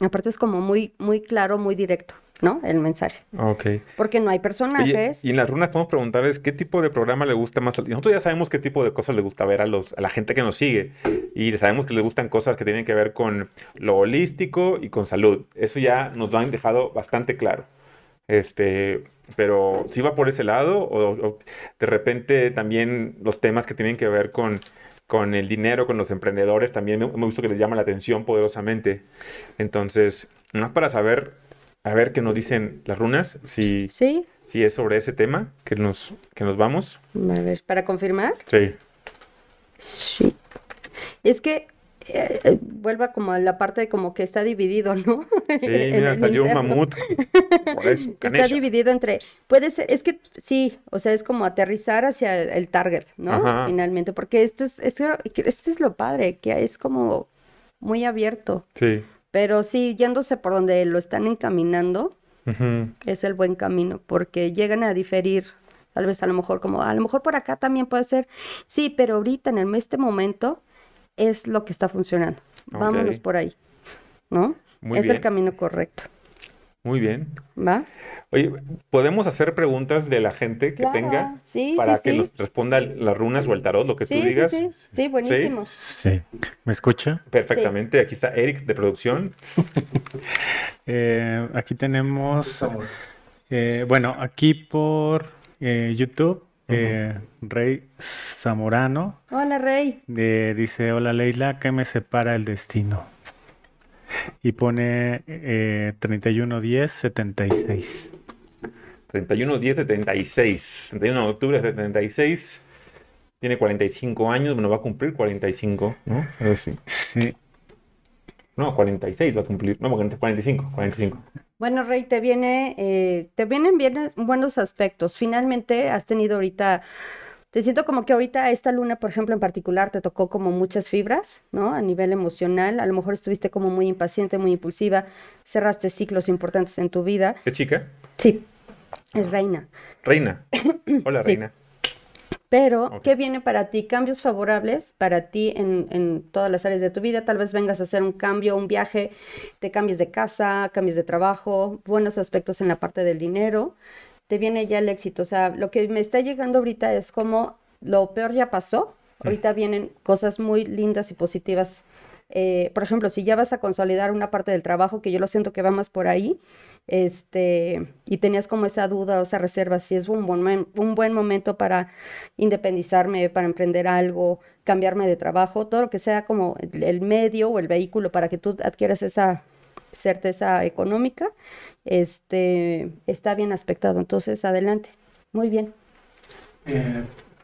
aparte es como muy, muy claro, muy directo, ¿no? El mensaje. Ok. Porque no hay personajes. y en las runas podemos preguntarles qué tipo de programa le gusta más. Nosotros ya sabemos qué tipo de cosas le gusta ver a los, a la gente que nos sigue. Y sabemos que les gustan cosas que tienen que ver con lo holístico y con salud. Eso ya nos lo han dejado bastante claro. Este, pero si va por ese lado, o, o de repente también los temas que tienen que ver con, con el dinero, con los emprendedores, también me, me gusta que les llama la atención poderosamente. Entonces, más para saber, a ver qué nos dicen las runas, si, Sí, si es sobre ese tema que nos, que nos vamos. a ver, para confirmar. Sí. Sí. Es que eh, eh, vuelva como a la parte de como que está dividido, ¿no? Sí, mira, salió un mamut. Por eso, Está dividido entre, puede ser, es que sí, o sea, es como aterrizar hacia el, el target, ¿no? Ajá. Finalmente, porque esto es, esto, esto es lo padre, que es como muy abierto, Sí. Pero sí, yéndose por donde lo están encaminando, es el buen camino, porque llegan a diferir, tal vez a lo mejor como, a lo mejor por acá también puede ser, sí, pero ahorita en el- este momento es lo que está funcionando. Vámonos por ahí, ¿no? Muy es bien. el camino correcto, Muy bien. ¿va? Oye, ¿podemos hacer preguntas de la gente que Claro, tenga sí, para sí, que sí. nos responda las runas o el tarot, lo que Sí, tú sí, digas? sí, sí, buenísimo. Sí. ¿Me escucha? Perfectamente. Aquí está Eric de producción. Eh, aquí tenemos, eh, bueno, aquí por eh, YouTube, eh, Rey Zamorano Hola, Rey. de- dice, hola Leila, ¿qué me separa el destino? Y pone eh, 311076. 31 10 76. 31 de octubre de 76. Tiene 45 años. Bueno, va a cumplir 45. ¿No? Sí. Sí, No, 46 va a cumplir. No, 45. 45. Bueno, Rey, te viene, eh, te vienen bien buenos aspectos. Finalmente has tenido ahorita, te siento como que ahorita esta luna, por ejemplo, en particular, te tocó como muchas fibras, ¿no? A nivel emocional. A lo mejor estuviste como muy impaciente, muy impulsiva, cerraste ciclos importantes en tu vida. ¿Qué chica? Sí, es reina. Reina. Hola, Sí. Reina. Pero. ¿qué viene para ti? Cambios favorables para ti en, en todas las áreas de tu vida. Tal vez vengas a hacer un cambio, un viaje, te cambies de casa, cambies de trabajo, buenos aspectos en la parte del dinero. Te viene ya el éxito. O sea, lo que me está llegando ahorita es como lo peor ya pasó. Ahorita vienen cosas muy lindas y positivas. Eh, por ejemplo, si ya vas a consolidar una parte del trabajo, que yo lo siento que va más por ahí, este, y tenías como esa duda o esa reserva, si es un buen, un buen momento para independizarme, para emprender algo, cambiarme de trabajo, todo lo que sea como el, el medio o el vehículo para que tú adquieras esa certeza económica, este, está bien aspectado. Entonces, adelante. Muy bien.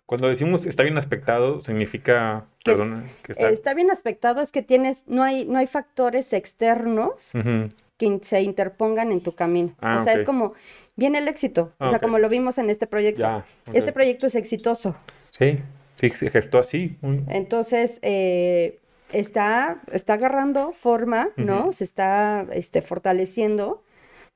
Cuando decimos está bien aspectado, significa. Que es- Perdona. Que está. Está bien aspectado, es que tienes, no hay, no hay factores externos que in- se interpongan en tu camino. Ah, o sea, es como, viene el éxito. Ah, o sea, ok. como lo vimos en este proyecto. Ya. Este proyecto es exitoso. Sí. Sí, se gestó así. Entonces, eh, está, está agarrando forma, ¿no? Se está este, fortaleciendo,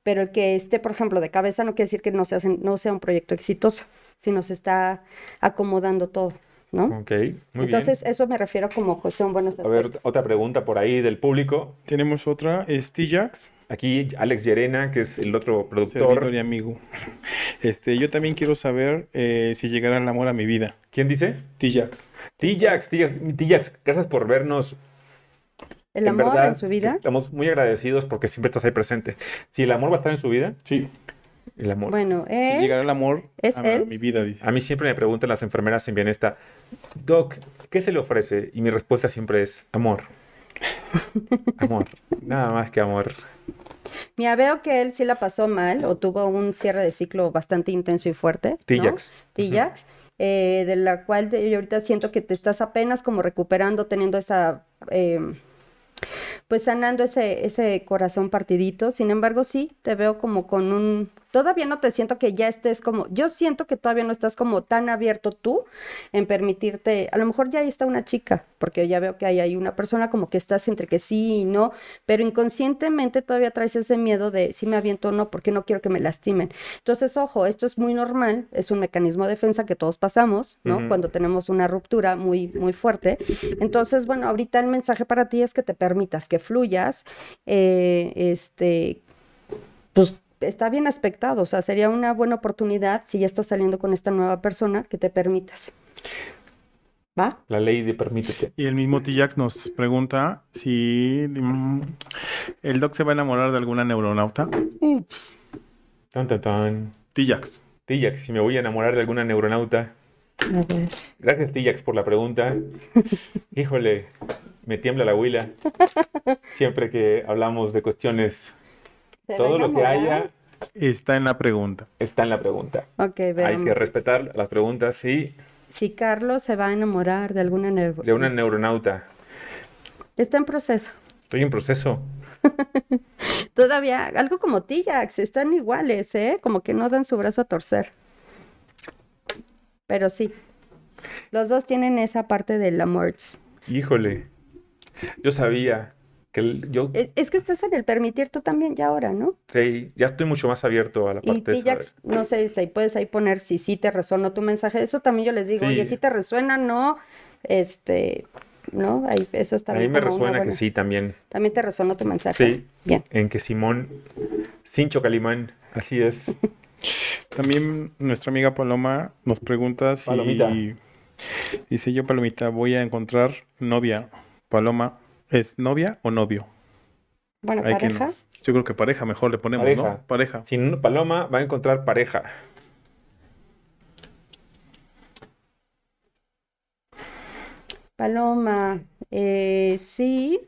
pero el que esté, por ejemplo, de cabeza no quiere decir que no sea, no sea un proyecto exitoso, sino se está acomodando todo, ¿no? Ok. Muy bien. Entonces, eso me refiero como que son buenos A ver, aspectos. otra pregunta por ahí del público. Tenemos otra, es T-Jax, Aquí Alex Llerena, que es el otro servidor productor. y amigo. Este, yo también quiero saber eh, si llegará el amor a mi vida. ¿Quién dice? T-Jax. T-Jax, T-Jax, T-Jax, gracias por vernos. El En amor verdad, en su vida. Estamos muy agradecidos porque siempre estás ahí presente. Si el amor va a estar en su vida, Sí. el amor. Bueno, Si él, llegará el amor ¿Es a él? mi vida, dice. A mí siempre me preguntan las enfermeras en Bienesta, Doc, ¿qué se le ofrece? Y mi respuesta siempre es amor. Amor. Nada más que amor. mira, veo que él sí la pasó mal o tuvo un cierre de ciclo bastante intenso y fuerte, ¿no? T-Jax. T-Jax, eh, de la cual yo ahorita siento que te estás apenas como recuperando, teniendo esa, eh, pues sanando ese, ese corazón partidito. Sin embargo, sí, te veo como con un, todavía no te siento que ya estés como, yo siento que todavía no estás como tan abierto tú en permitirte, a lo mejor ya ahí está una chica, porque ya veo que hay, hay una persona como que estás entre que sí y no, pero inconscientemente todavía traes ese miedo de si me aviento o no, porque no quiero que me lastimen. Entonces, ojo, esto es muy normal, es un mecanismo de defensa que todos pasamos, ¿no? Cuando tenemos una ruptura muy, muy fuerte. Entonces, bueno, ahorita el mensaje para ti es que te permitas, que fluyas, eh, este, pues está bien aspectado, o sea, sería una buena oportunidad si ya estás saliendo con esta nueva persona que te permitas. ¿Va? La ley de permítete. Y el mismo T-Jax nos pregunta si mm, el Doc se va a enamorar de alguna neuronauta. Ups. Tan, tan, tan. T-Jax. T-Jax, si me voy a enamorar de alguna neuronauta. A ver. Gracias, T-Jax, por la pregunta. Híjole, me tiembla la huila. Siempre que hablamos de cuestiones, ¿Se va a todo lo que haya Está en la pregunta. está en la pregunta. Ok, Hay que respetar las preguntas, sí, Si Carlos se va a enamorar de alguna neuro- de una neuronauta. Está en proceso. Estoy en proceso. Todavía, algo como Tillax, están iguales, ¿eh? Como que no dan su brazo a torcer. Pero sí, los dos tienen esa parte del amor. Híjole, yo sabía que el- yo, Es, es que estás en el permitir tú también ya ahora, ¿no? sí, ya estoy mucho más abierto a la Y parte de- Tillax, no sé, si puedes ahí poner si sí te resonó tu mensaje. Eso también yo les digo, Sí. oye, si te resuena, no, este, ¿no? Ahí, eso está A mí me resuena que sí también, También te resonó tu mensaje. Sí. Bien. en que Simón, sin Chocalimán, así es. También nuestra amiga Paloma nos pregunta si... Palomita. Dice yo, Palomita, voy a encontrar novia. Paloma, ¿es novia o novio? Bueno, Hay que pareja. nos- Yo creo que pareja mejor le ponemos, Pareja. ¿no? Pareja. Sin Paloma va a encontrar pareja. Paloma, eh, sí,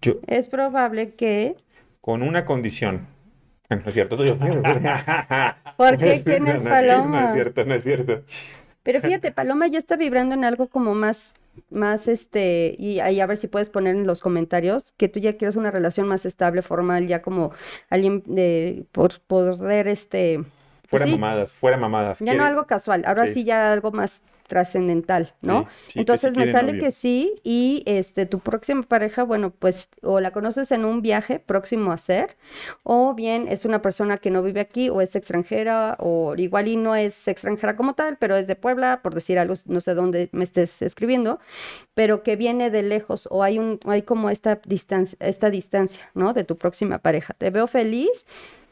Yo, es probable que... con una condición. No es cierto, yo. ¿Por qué? ¿Quién es No, no, Paloma? No es cierto, no es cierto. Pero fíjate, Paloma ya está vibrando en algo como más, más este, y ahí a ver si puedes poner en los comentarios que tú ya quieres una relación más estable, formal, ya como alguien de por poder este, Fuera sí, mamadas, fuera mamadas. ya Quiere- no algo casual, ahora Sí. sí ya algo más trascendental, ¿no? Sí, Entonces me sale novio. que sí y este tu próxima pareja, bueno, pues o la conoces en un viaje próximo a ser o bien es una persona que no vive aquí o es extranjera o igual y no es extranjera como tal, pero es de Puebla, por decir algo, no sé dónde me estés escribiendo, pero que viene de lejos o hay un hay como esta distancia, esta distancia, ¿no? De tu próxima pareja. Te veo feliz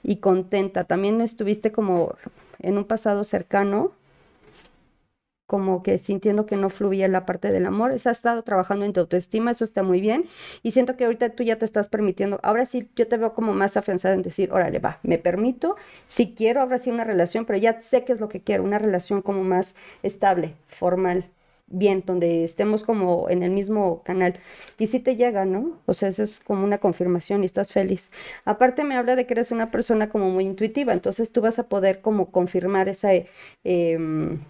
y contenta. También estuviste como en un pasado cercano como que sintiendo que no fluía la parte del amor. Has estado trabajando en tu autoestima, eso está muy bien. Y siento que ahorita tú ya te estás permitiendo. Ahora sí, yo te veo como más afianzada en decir, órale, va, me permito, si quiero, ahora sí una relación, pero ya sé qué es lo que quiero, una relación como más estable, formal, bien, donde estemos como en el mismo canal. Y sí te llega, ¿no? O sea, eso es como una confirmación y estás feliz. Aparte me habla de que eres una persona como muy intuitiva, entonces tú vas a poder como confirmar esa... em,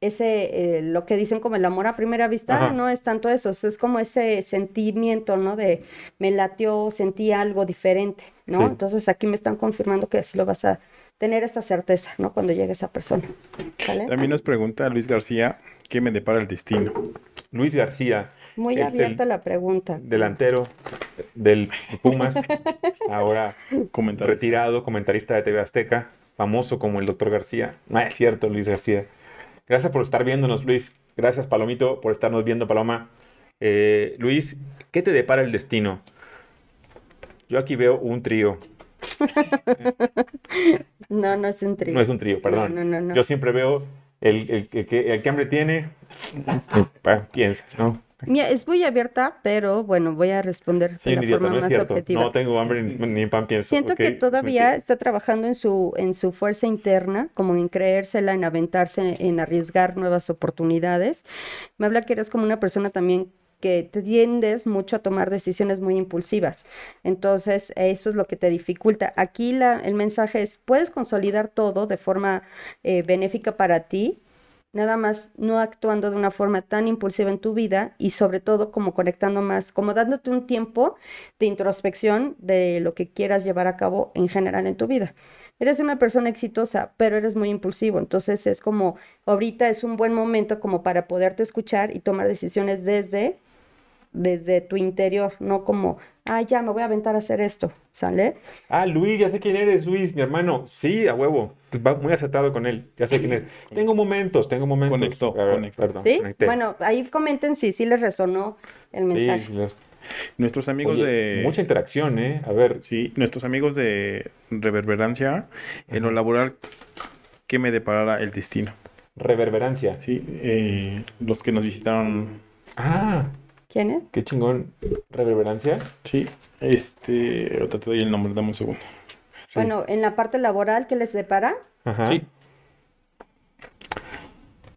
ese, eh, lo que dicen como el amor a primera vista, Ajá. no es tanto eso, es como ese sentimiento, ¿no? De me latió, sentí algo diferente, ¿no? Sí. Entonces aquí me están confirmando que así lo vas a tener esa certeza, ¿no? Cuando llegue esa persona. ¿Sale? También nos pregunta Luis García, ¿qué me depara el destino? Luis García, Muy abierta la pregunta. delantero del Pumas, ahora Comentar. retirado, comentarista de TV Azteca, famoso como el doctor García. No es cierto, Luis García. Gracias por estar viéndonos, Luis. Gracias, Palomito, por estarnos viendo, Paloma. Eh, Luis, ¿qué te depara el destino? Yo aquí veo un trío. No, no es un trío. No es un trío, perdón. No, no, no. Yo siempre veo el, el- el que, el que hambre tiene, piensas, ¿no? Mira, es muy abierta, pero bueno, voy a responder de Sí, la idiota, forma no es más cierto. objetiva. No tengo hambre ni, ni pan pienso. Siento ¿ok? que todavía mentira. está trabajando en su, en su fuerza interna, como en creérsela, en aventarse, en arriesgar nuevas oportunidades. Me habla que eres como una persona también que tiendes mucho a tomar decisiones muy impulsivas. Entonces, eso es lo que te dificulta. Aquí el mensaje es, puedes consolidar todo de forma eh, benéfica para ti, nada más no actuando de una forma tan impulsiva en tu vida y sobre todo como conectando más, como dándote un tiempo de introspección de lo que quieras llevar a cabo en general en tu vida. Eres una persona exitosa, pero eres muy impulsivo, entonces es como ahorita es un buen momento como para poderte escuchar y tomar decisiones desde desde tu interior, no como, ah, ya me voy a aventar a hacer esto, ¿sale? Ah, Luis, ya sé quién eres, Luis, mi hermano. Sí, a huevo. Va muy acertado con él. Ya sé quién es. Tengo momentos, tengo momentos. Conectó, conectó. perdón, ¿Sí? conecté. Bueno, ahí comenten si sí les resonó el Sí, mensaje. claro. Nuestros amigos Oye, de... Mucha interacción, ¿eh? A ver, Sí, nuestros amigos de Reverberancia, en lo laboral, ¿qué me deparará el destino? reverberancia. Sí, eh, los que nos visitaron, Ah, ¿Quién es? qué chingón. Reverberancia. sí, este, ahorita te doy el nombre, dame un segundo. Sí. Bueno, en la parte laboral, ¿qué les depara? Ajá. Sí,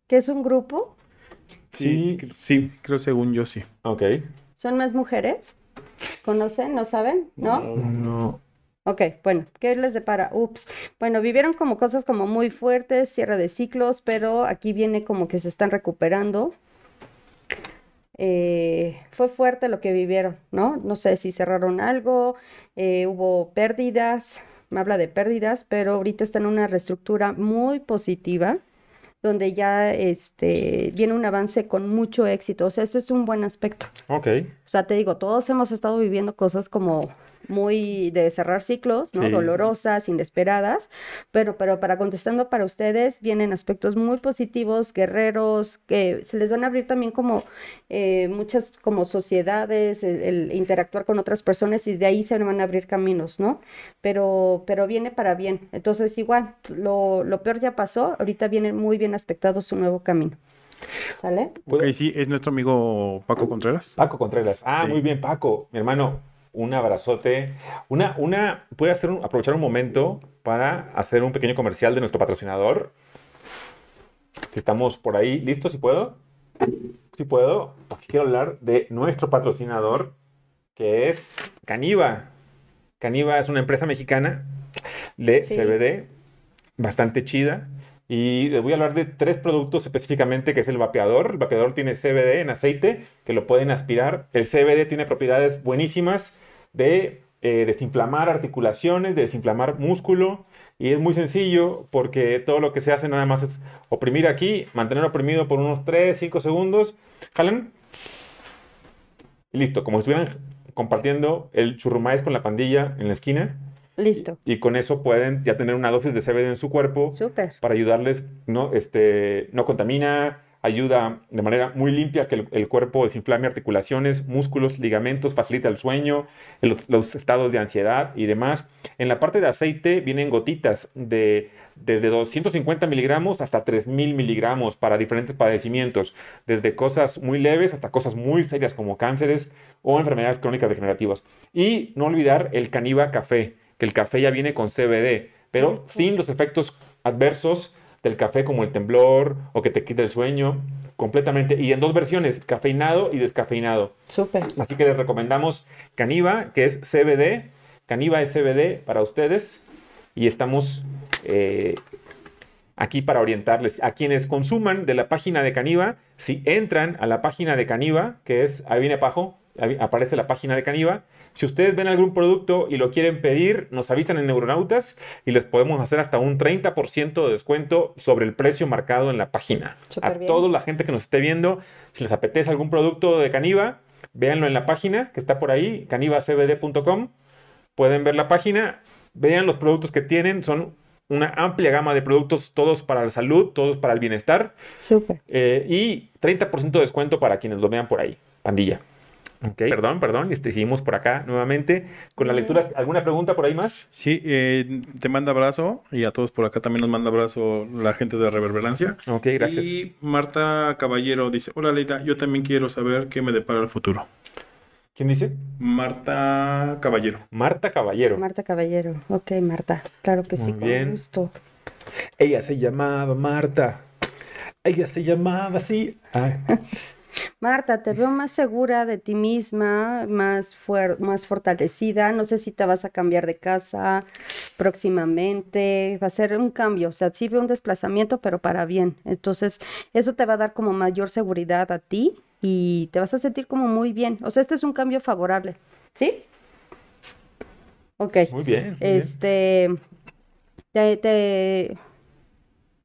¿Qué es un grupo? sí, Sí. sí, sí, creo según yo sí. Ok. ¿Son más mujeres? ¿Conocen? ¿No saben? ¿No? No. Ok, bueno, ¿qué les depara? Ups. Bueno, vivieron como cosas como muy fuertes, cierre de ciclos, pero aquí viene como que se están recuperando. Eh, fue fuerte lo que vivieron, ¿no? No sé si cerraron algo, eh, hubo pérdidas, me habla de pérdidas, pero ahorita está en una reestructura muy positiva donde ya este, viene un avance con mucho éxito. O sea, eso es un buen aspecto. Ok. O sea, te digo, todos hemos estado viviendo cosas como muy de cerrar ciclos, ¿no? Sí. Dolorosas, inesperadas, pero, pero para contestando para ustedes vienen aspectos muy positivos, guerreros, que se les van a abrir también como eh, muchas como sociedades, el, el interactuar con otras personas y de ahí se van a abrir caminos, ¿no? Pero, pero viene para bien. Entonces, igual, lo, lo peor ya pasó, ahorita viene muy bien aspectado su nuevo camino. ¿Sale? ¿Puedo- Ok, sí, es nuestro amigo Paco Contreras. Paco Contreras. Ah, Sí. muy bien, Paco. Mi hermano, un abrazote. Una, una, puede hacer un- aprovechar un momento para hacer un pequeño comercial de nuestro patrocinador. Si estamos por ahí, ¿listos? Si puedo. Si puedo. Aquí quiero hablar de nuestro patrocinador, que es Caniva. Caniva es una empresa mexicana de Sí. CBD, bastante chida. Y les voy a hablar de tres productos específicamente, que es el vapeador. El vapeador tiene CBD en aceite, que lo pueden aspirar. El CBD tiene propiedades buenísimas de eh, desinflamar articulaciones, de desinflamar músculo. Y es muy sencillo porque todo lo que se hace nada más es oprimir aquí, mantener oprimido por unos 3, 5 segundos. Jalan. Y listo, como si estuvieran compartiendo el churrumais con la pandilla en la esquina. Listo. Y con eso pueden ya tener una dosis de CBD en su cuerpo Súper. para ayudarles, no, este, no contamina, ayuda de manera muy limpia que el, el cuerpo desinflame articulaciones, músculos, ligamentos, facilita el sueño, los, los estados de ansiedad y demás. En la parte de aceite vienen gotitas de desde 250 miligramos hasta 3000 miligramos para diferentes padecimientos, desde cosas muy leves hasta cosas muy serias como cánceres o enfermedades crónicas degenerativas. Y no olvidar el Caniva Café, que el café ya viene con CBD, pero sin los efectos adversos del café como el temblor o que te quita el sueño, completamente. Y en dos versiones, cafeinado y descafeinado. Súper. Así que les recomendamos Caniva, que es CBD. Caniva es CBD para ustedes. Y estamos eh, aquí para orientarles. A quienes consuman de la página de Caniva, si entran a la página de Caniva, que es, ahí viene ahí aparece la página de Caniva. Si ustedes ven algún producto y lo quieren pedir, nos avisan en Neuronautas y les podemos hacer hasta un 30% de descuento sobre el precio marcado en la página. A bien. toda la gente que nos esté viendo, si les apetece algún producto de Caniva, véanlo en la página que está por ahí, canivacbd.com. Pueden ver la página, vean los productos que tienen, son una amplia gama de productos, todos para la salud, todos para el bienestar. Súper. eh, y 30% de descuento para quienes lo vean por ahí, pandilla. Ok, perdón, perdón, este, seguimos por acá nuevamente con la Ujú. lectura. ¿Alguna pregunta por ahí más? Sí, eh, te manda abrazo y a todos por acá también nos manda abrazo la gente de Reverberancia. Ok, gracias. Y Marta Caballero dice, hola Leila, yo también quiero saber qué me depara el futuro. ¿Quién dice? Marta Caballero. Marta Caballero. Marta Caballero. Ok, Marta. Claro que sí, Muy con bien. gusto. Ella se llamaba Marta. Ella se llamaba así. Marta, te veo más segura de ti misma, más, fuer- más fortalecida. No sé si te vas a cambiar de casa próximamente. Va a ser un cambio. O sea, sí veo un desplazamiento, pero para bien. Entonces, eso te va a dar como mayor seguridad a ti y te vas a sentir como muy bien. O sea, este es un cambio favorable. ¿Sí? Ok. muy bien. muy bien. Este, te, te,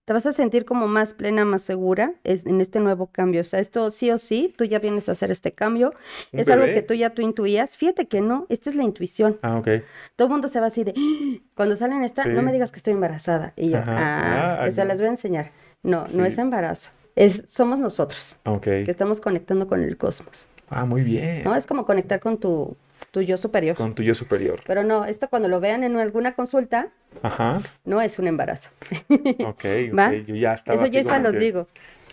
te vas a sentir como más plena, más segura en este nuevo cambio. O sea, esto sí o sí, tú ya vienes a hacer este cambio. ¿Un Es algo que tú ya tú intuías. Fíjate que no, esta es la intuición. Ah, ok. Todo el mundo se va así de, cuando salen esta, no me digas que estoy embarazada. Y yo, Ajá. ah, Ah, eso no. les voy a enseñar. No, no es embarazo. Es, somos nosotros Ok. que estamos conectando con el cosmos. Ah, muy bien. ¿No? Es como conectar con tu, tu yo superior. Con tu yo superior. Pero no, esto cuando lo vean en alguna consulta, Ajá. no es un embarazo. Ok, ¿Va? ok. Yo ya estaba Eso yo ya los que- digo.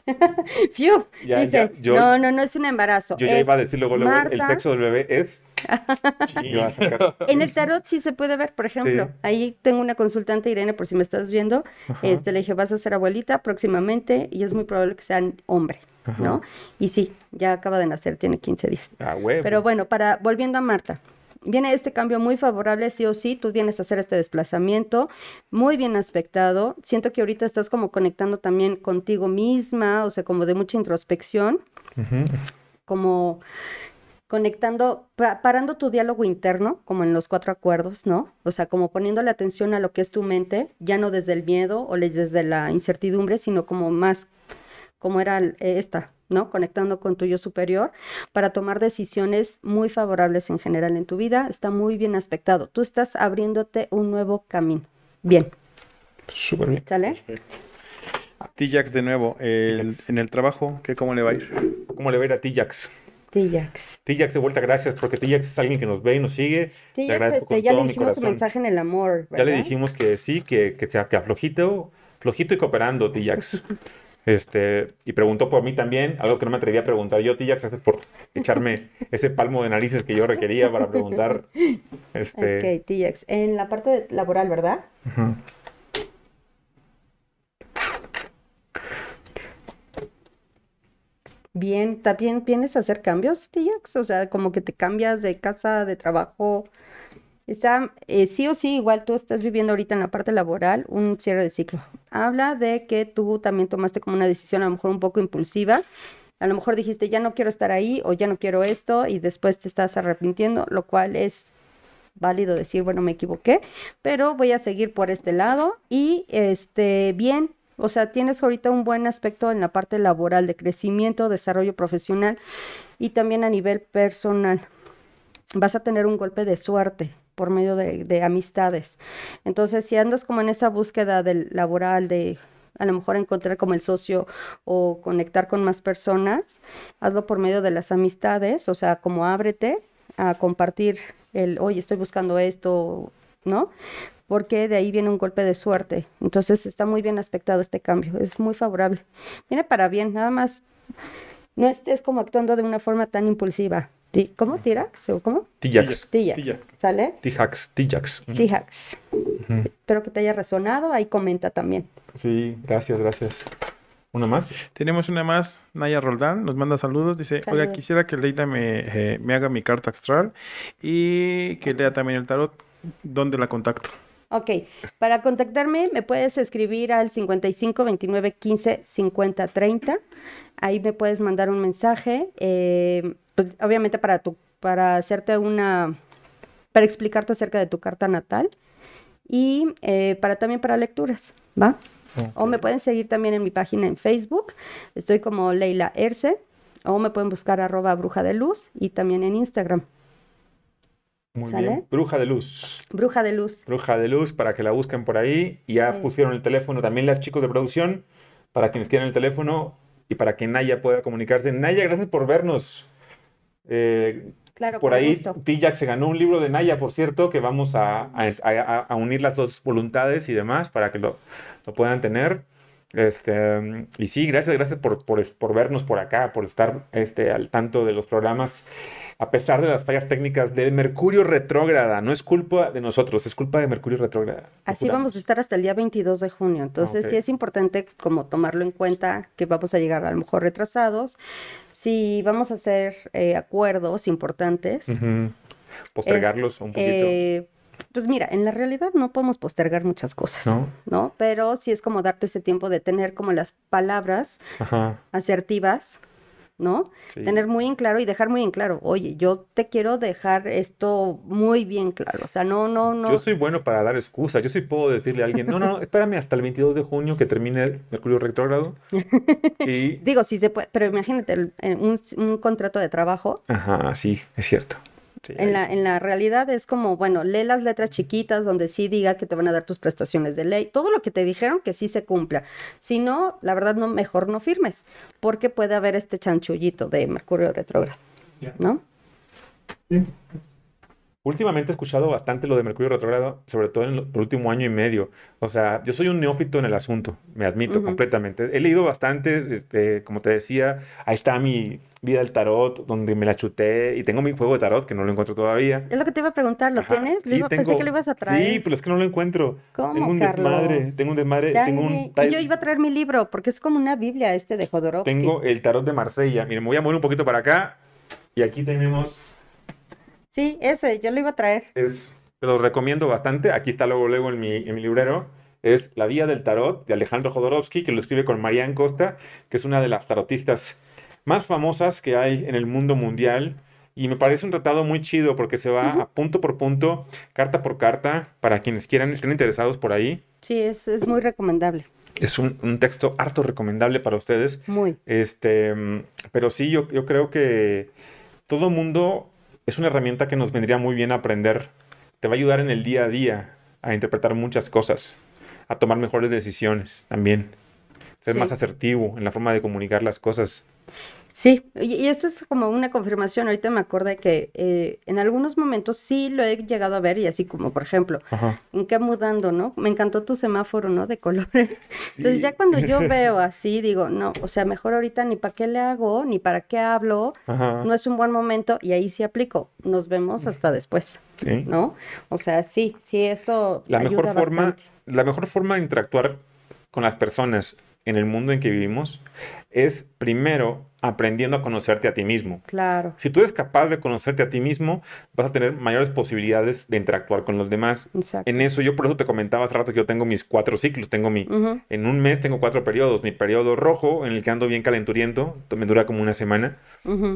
Fiu, Ya, ya, yo- no, no, no es un embarazo. Yo ya es iba a decir luego, luego, el Marta. sexo del bebé es. Sacar- En el tarot sí se puede ver, por ejemplo, Sí. ahí tengo una consultante, Irene, por si me estás viendo, Ajá. este, le dije, vas a ser abuelita próximamente y es muy probable que sean hombre, Ajá. ¿no? Y sí, ya acaba de nacer, tiene 15 días. Ah, huevo. Pero bueno, para, volviendo a Marta, viene este cambio muy favorable, sí o sí, tú vienes a hacer este desplazamiento, muy bien aspectado, siento que ahorita estás como conectando también contigo misma, o sea, como de mucha introspección, como conectando, parando tu diálogo interno, como en los cuatro acuerdos, ¿no? O sea, como poniéndole atención a lo que es tu mente, ya no desde el miedo o desde la incertidumbre, sino como más, como era esta, ¿no? Conectando con tu yo superior para tomar decisiones muy favorables en general en tu vida. Está muy bien aspectado. Tú estás abriéndote un nuevo camino. Bien. Súper bien. ¿Sale? Perfecto. Tijax de nuevo, en el trabajo, ¿qué, ¿cómo le va a ir? ¿Cómo le va a ir a Tijax? Tijax. Tijax de vuelta, gracias, porque Tijax es alguien que nos ve y nos sigue. Tijax, este, ya le dijimos tu mensaje en el amor, ¿verdad? Ya le dijimos que sí, que, que sea que aflojito, flojito y cooperando, Tijax. Este, y preguntó por mí también, algo que no me atreví a preguntar yo, Tijax, gracias por echarme ese palmo de narices que yo requería para preguntar. Este... Ok, Tijax. En la parte laboral, ¿verdad? Bien, ¿también vienes a hacer cambios, Tijax? O sea, como que te cambias de casa, de trabajo. Está, eh, sí o sí, igual tú estás viviendo ahorita en la parte laboral un cierre de ciclo. Habla de que tú también tomaste como una decisión a lo mejor un poco impulsiva. A lo mejor dijiste, ya no quiero estar ahí o ya no quiero esto y después te estás arrepintiendo, lo cual es válido decir, bueno, me equivoqué, pero voy a seguir por este lado y este, bien, o sea, tienes ahorita un buen aspecto en la parte laboral de crecimiento, desarrollo profesional y también a nivel personal. Vas a tener un golpe de suerte por medio de, amistades. Entonces, si andas como en esa búsqueda del laboral, de a lo mejor encontrar como el socio o conectar con más personas, hazlo por medio de las amistades, o sea, como ábrete a compartir el, oye, estoy buscando esto, ¿no? Porque de ahí viene un golpe de suerte. Entonces está muy bien aspectado este cambio, es muy favorable. Viene para bien, nada más no estés como actuando de una forma tan impulsiva. ¿Cómo? ¿Tirax? ¿O cómo? Tijax. Tijax. ¿Sale? Tijax. Tijax. Tijax. Espero que te haya resonado. Ahí comenta también. Sí, gracias, gracias. ¿Una más? Tenemos una más. Naya Roldán nos manda saludos. Dice, oiga, quisiera que Leila me, eh, me haga mi carta astral y que lea también el tarot. ¿Dónde la contacto? Ok, para contactarme me puedes escribir al 55 29 15 50 30. Ahí me puedes mandar un mensaje. Eh, pues, obviamente para tu, para hacerte una, para explicarte acerca de tu carta natal y eh, para también para lecturas, ¿va? O me pueden seguir también en mi página en Facebook, estoy como Leila Erce, o me pueden buscar arroba bruja de luz y también en Instagram. Muy bien. Bruja de luz. Bruja de luz. Bruja de luz para que la busquen por ahí. Y ya pusieron el teléfono también las chicos de producción para quienes quieran el teléfono y para que Naya pueda comunicarse. Naya, gracias por vernos. Eh, claro, por ahí, Tijac se ganó un libro de Naya, por cierto, que vamos a, unir las dos voluntades y demás para que lo, puedan tener. Este, y sí, gracias, gracias por, por, vernos por acá, por estar este, al tanto de los programas a pesar de las fallas técnicas de Mercurio retrógrada. No es culpa de nosotros, es culpa de Mercurio retrógrada. Así vamos a estar hasta el día 22 de junio. Entonces sí es importante como tomarlo en cuenta que vamos a llegar a lo mejor retrasados. Si vamos a hacer eh, acuerdos importantes. Postergarlos un poquito. Eh, pues mira, en la realidad no podemos postergar muchas cosas, ¿no? ¿no? Pero sí es como darte ese tiempo de tener como las palabras asertivas ¿no? Tener muy en claro y dejar muy en claro, oye, yo te quiero dejar esto muy bien claro, o sea, no, no, no. Yo soy bueno para dar excusas, yo sí puedo decirle a alguien, no, no, espérame hasta el 22 de junio que termine Mercurio retrógrado. y... Digo, sí se puede, pero imagínate un, un contrato de trabajo. Ajá, sí, es cierto en, la, en la realidad es como, bueno, lee las letras chiquitas donde sí diga que te van a dar tus prestaciones de ley, todo lo que te dijeron que sí se cumpla. Si no, la verdad, no, mejor no firmes, porque puede haber este chanchullito de Mercurio retrógrado, ¿no? Últimamente he escuchado bastante lo de Mercurio retrógrado, sobre todo en el último año y medio. O sea, yo soy un neófito en el asunto, me admito completamente. He leído bastantes, este, como te decía, ahí está mi vida del tarot, donde me la chuté, y tengo mi juego de tarot, que no lo encuentro todavía. Es lo que te iba a preguntar, ¿lo tienes? Sí, Pensé que lo ibas a traer. Sí, pero es que no lo encuentro. ¿Cómo, Tengo un desmadre, tengo un desmadre, tengo un... Y yo iba a traer mi libro, porque es como una biblia este de Jodorowsky. Tengo el tarot de Marsella. Miren, me voy a mover un poquito para acá, y aquí tenemos Sí, ese, yo lo iba a traer. Es, lo recomiendo bastante. Aquí está luego, luego en mi, en mi librero. Es La Vía del Tarot de Alejandro Jodorowsky, que lo escribe con Marianne Costa, que es una de las tarotistas más famosas que hay en el mundo mundial. Y me parece un tratado muy chido porque se va a punto por punto, carta por carta, para quienes quieran, estén interesados por ahí. Sí, es, es muy recomendable. Es un, un, texto harto recomendable para ustedes. Muy. Este, pero sí, yo, yo creo que todo mundo es una herramienta que nos vendría muy bien a aprender. Te va a ayudar en el día a día a interpretar muchas cosas, a tomar mejores decisiones también, ser sí. más asertivo en la forma de comunicar las cosas. Sí, y esto es como una confirmación. Ahorita me acordé que eh, en algunos momentos sí lo he llegado a ver y así como, por ejemplo, Ajá. en qué mudando, ¿no? Me encantó tu semáforo, ¿no? De colores. Sí. Entonces ya cuando yo veo así, digo, no, o sea, mejor ahorita ni para qué le hago, ni para qué hablo, Ajá. no es un buen momento y ahí sí aplico. Nos vemos hasta después, Sí. ¿no? O sea, sí, sí, esto La mejor ayuda forma, bastante. la mejor forma de interactuar con las personas en el mundo en que vivimos es primero aprendiendo a conocerte a ti mismo. Claro, Si tú eres capaz de conocerte a ti mismo, vas a tener mayores posibilidades de interactuar con los demás. exacto. En eso, yo por eso te comentaba hace rato que yo tengo mis cuatro ciclos. Tengo mi, Ujú, en un mes tengo cuatro periodos. Mi periodo rojo, en el que ando bien calenturiento, me dura como una semana.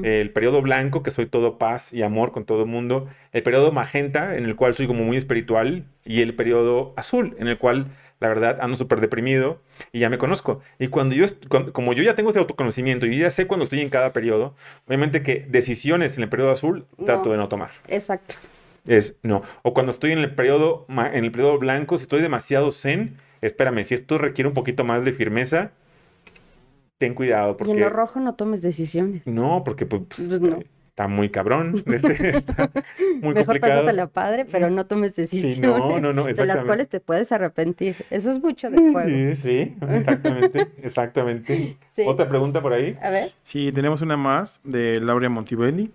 El periodo blanco, que soy todo paz y amor con todo el mundo. El periodo magenta, en el cual soy como muy espiritual. Y el periodo azul, en el cual, la verdad, ando súper deprimido y ya me conozco. Y cuando yo, cuando- como yo ya tengo ese autoconocimiento y ya sé cuando estoy en cada periodo, obviamente que decisiones en el periodo azul trato de no tomar. Exacto. Es no. O cuando estoy en el periodo, en el periodo blanco, si estoy demasiado zen, espérame, si esto requiere un poquito más de firmeza, ten cuidado. Porque... Y en lo rojo no tomes decisiones. No, porque pues, Pues no. Está muy cabrón. este, está muy Mejor complicado. pásatela padre, pero no tomes decisiones. no, no, no, De las cuales te puedes arrepentir. Eso es mucho de juego. Sí, sí, exactamente, exactamente. Sí. Otra pregunta por ahí. A ver. Sí, tenemos una más de Laura Montivelli.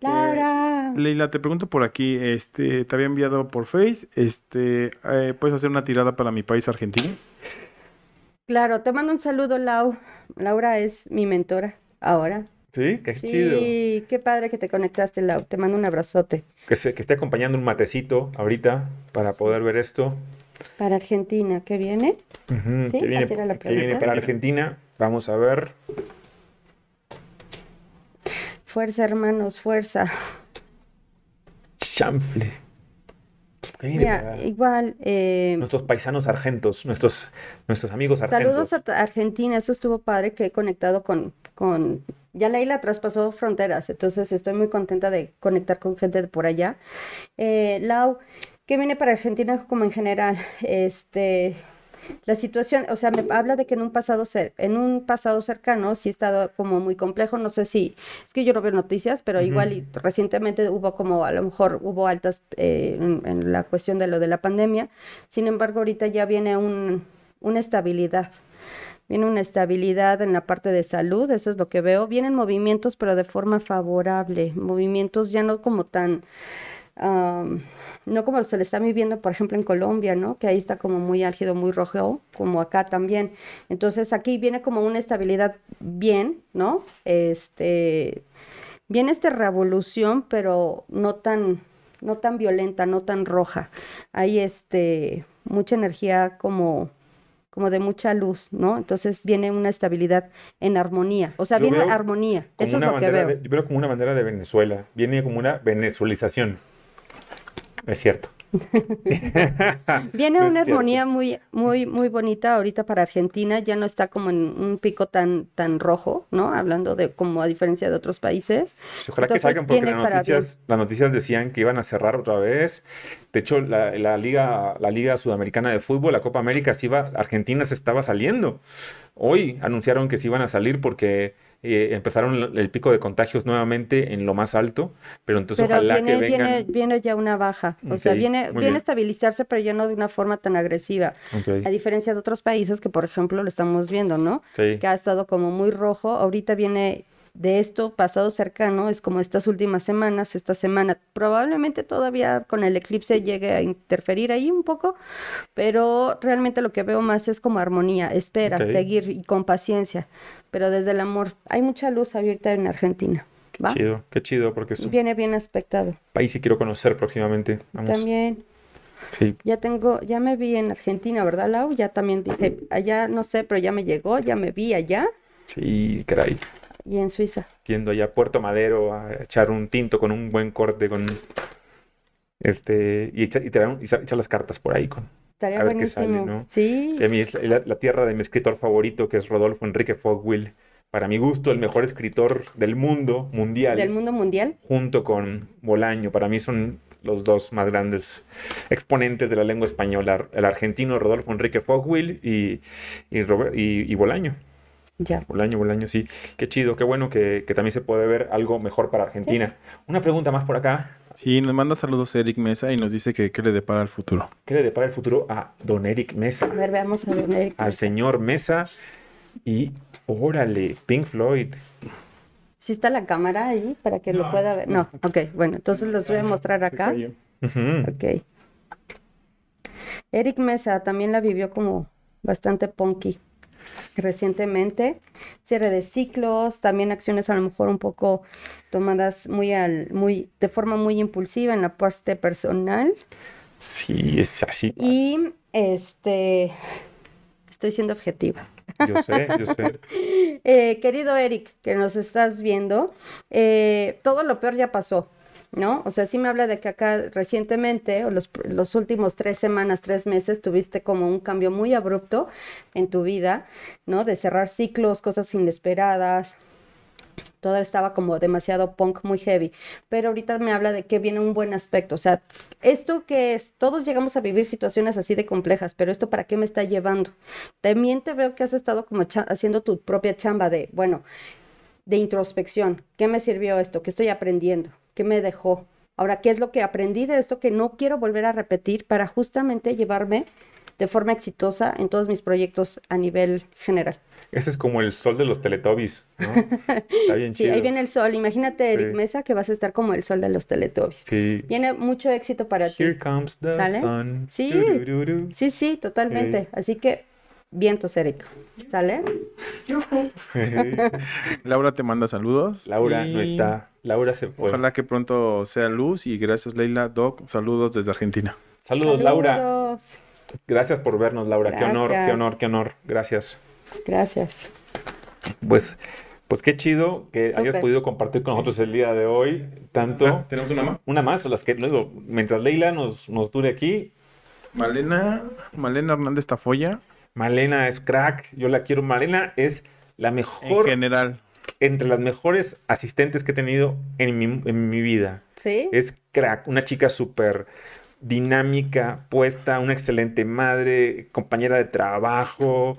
Laura. Leila, te pregunto por aquí, este, te había enviado por Face, este, eh, ¿puedes hacer una tirada para mi país, Argentina? Claro, te mando un saludo, Lau. Laura es mi mentora ahora. Sí, qué sí, chido. qué padre que te conectaste, Lau. Te mando un abrazote. Que, se, que esté acompañando un matecito ahorita para poder ver esto. Para Argentina, ¿qué viene? Sí, que viene, la que viene para Argentina. Vamos a ver. Fuerza, hermanos, fuerza. Chanfle. ¿Qué Mira, igual. eh, nuestros paisanos argentos, nuestros, nuestros amigos argentos. Saludos a Argentina, eso estuvo padre que he conectado con, con, ya Leila traspasó fronteras, entonces estoy muy contenta de conectar con gente de por allá. Eh, Lau, ¿qué viene para Argentina como en general? Este, la situación, o sea, me habla de que en un pasado cer- en un pasado cercano sí ha estado como muy complejo, no sé si, es que yo no veo noticias, pero igual y recientemente hubo como, a lo mejor hubo altas eh, en, en la cuestión de lo de la pandemia, sin embargo ahorita ya viene un, una estabilidad. Viene una estabilidad en la parte de salud, eso es lo que veo. Vienen movimientos, pero de forma favorable. Movimientos ya no como tan, am, no como se le está viviendo, por ejemplo, en Colombia, ¿no? Que ahí está como muy álgido, muy rojo, como acá también. Entonces aquí viene como una estabilidad bien, ¿no? Este, viene esta revolución, pero no tan, no tan violenta, no tan roja. Hay este, mucha energía como como de mucha luz, ¿no? Entonces viene una estabilidad en armonía, o sea, Yo viene armonía, eso es una lo que bandera veo. de- yo veo como una bandera de Venezuela. Viene como una venezuelización. Es cierto. Viene No una cierto. armonía muy, muy, muy bonita ahorita para Argentina, ya no está como en un pico tan, tan rojo, ¿no? Hablando de como a diferencia de otros países. Ojalá que salgan porque las noticias, las noticias decían que iban a cerrar otra vez. De hecho, la, la liga, la liga sudamericana de fútbol, la Copa América, se iba, Argentina se estaba saliendo. Hoy anunciaron que se iban a salir porque eh, empezaron el, pico de contagios nuevamente en lo más alto. Pero entonces Pero ojalá viene, que vengan. viene, viene ya una baja, o sea, viene, viene a bien. estabilizarse, pero ya no de una forma tan agresiva, a diferencia de otros países que, por ejemplo, lo estamos viendo, ¿no? sí. que ha estado como muy rojo. Ahorita viene de esto pasado cercano, es como estas últimas semanas, esta semana. Probablemente todavía con el eclipse llegue a interferir ahí un poco, pero realmente lo que veo más es como armonía, espera, seguir y con paciencia, pero desde el amor. Hay mucha luz abierta en Argentina. ¿Va? Chido, qué chido, porque es un Viene bien aspectado. país que quiero conocer próximamente. Vamos. También, Sí. ya tengo, ya me vi en Argentina, ¿verdad, Lau? Ya también dije, allá no sé, pero ya me llegó, ya me vi allá. Sí, caray. Y en Suiza. Yendo allá a Puerto Madero a echar un tinto con un buen corte, con este, y echar, y las cartas por ahí con. Estaría a ver qué sale, ¿no? Sí. a mí es la, tierra de mi escritor favorito, que es Rodolfo Enrique Fogwill. Para mi gusto, el mejor escritor del mundo mundial. ¿Del mundo mundial? Junto con Bolaño. Para mí son los dos más grandes exponentes de la lengua española, el argentino Rodolfo Enrique Fogwill y, y, Bolaño. Ya. Bolaño, Bolaño, sí. Qué chido, qué bueno que, también se puede ver algo mejor para Argentina. Una pregunta más por acá. Sí, nos manda saludos Eric Mesa y nos dice que qué le depara el futuro. ¿Qué le depara el futuro a don Eric Mesa? A ver, veamos a don Eric. Al señor Mesa y órale, Pink Floyd. ¿Sí está la cámara ahí para que lo pueda ver? No, ok, bueno, entonces les voy a mostrar acá. Ok. Eric Mesa también la vivió como bastante punky recientemente. Cierre de ciclos, también acciones a lo mejor un poco tomadas muy al, muy, de forma muy impulsiva en la parte personal. Sí, es así. Y este estoy siendo objetiva. Yo sé, yo sé. Eh, querido Eric, que nos estás viendo, eh, todo lo peor ya pasó. ¿No? O sea, sí me habla de que acá recientemente, o los, los, últimos tres semanas, tres meses, tuviste como un cambio muy abrupto en tu vida, ¿no? De cerrar ciclos, cosas inesperadas, todo estaba como demasiado punk, muy heavy. Pero ahorita me habla de que viene un buen aspecto. O sea, esto que es, todos llegamos a vivir situaciones así de complejas, pero esto para qué me está llevando. También te veo que has estado como haciendo tu propia chamba de, bueno, de introspección. ¿Qué me sirvió esto? ¿Qué estoy aprendiendo? ¿Qué me dejó? Ahora, ¿qué es lo que aprendí de esto que no quiero volver a repetir para justamente llevarme de forma exitosa en todos mis proyectos a nivel general? Ese es como el sol de los Teletubbies, ¿no? Está bien sí, ahí viene el sol. Imagínate, Eric Mesa, que vas a estar como el sol de los Teletubbies. Sí. Viene mucho éxito para ti. Here comes the sun. Sí, sí, sí, totalmente. Así que, vientos, Eric. ¿Sale? Laura te manda saludos. Laura no está. Laura se fue. Ojalá que pronto sea luz y gracias, Leila. Doc, saludos desde Argentina. Saludos, Laura. Gracias por vernos, Laura. Qué honor, qué honor, qué honor. Gracias. Gracias. Pues, pues qué chido que hayas podido compartir con nosotros el día de hoy. Tanto. Ah, ¿Tenemos una más? Una más, las que luego, mientras Leila nos, nos dure aquí. Malena, Malena Hernández Tafoya. Malena es crack, yo la quiero. Malena es la mejor. En general. Entre las mejores asistentes que he tenido en mi, en mi vida. Sí. Es crack, una chica súper dinámica, puesta, una excelente madre, compañera de trabajo.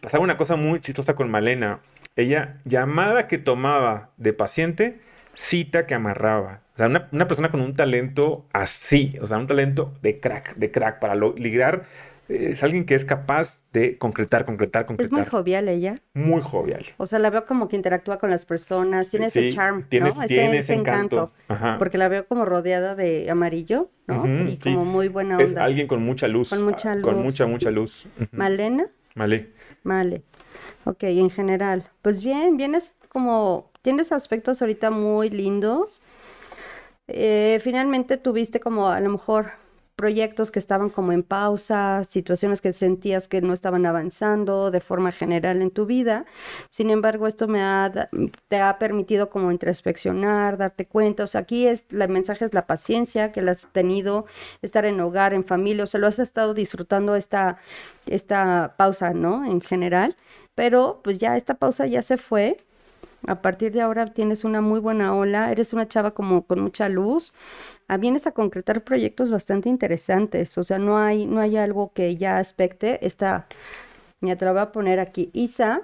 Pasaba una cosa muy chistosa con Malena. Ella, llamada que tomaba de paciente, cita que amarraba. O sea, una, persona con un talento así, o sea, un talento de crack, de crack, para ligar es alguien que es capaz de concretar, concretar, concretar. Es muy jovial ella. Muy jovial. O sea, la veo como que interactúa con las personas, tiene ese charm, tiene, ¿no? Tiene ese, encanto. Porque la veo como rodeada de amarillo, ¿no? y como muy buena onda. Es alguien con mucha luz. Con mucha luz. Con mucha, mucha luz. ¿Malena? Male. Male. Ok, en general. Pues bien, vienes como, tienes aspectos ahorita muy lindos. Eh, finalmente tuviste como a lo mejor proyectos que estaban como en pausa, situaciones que sentías que no estaban avanzando de forma general en tu vida. Sin embargo, esto me ha, te ha permitido como introspeccionar, darte cuenta. O sea, aquí es, el mensaje es la paciencia que has tenido, estar en hogar, en familia, o sea, lo has estado disfrutando esta, esta pausa, ¿no? En general. Pero pues ya esta pausa ya se fue a partir de ahora tienes una muy buena ola, eres una chava como con mucha luz, ah, vienes a concretar proyectos bastante interesantes, o sea, no hay, no hay algo que ya aspecte, esta, ya te lo voy a poner aquí, Isa,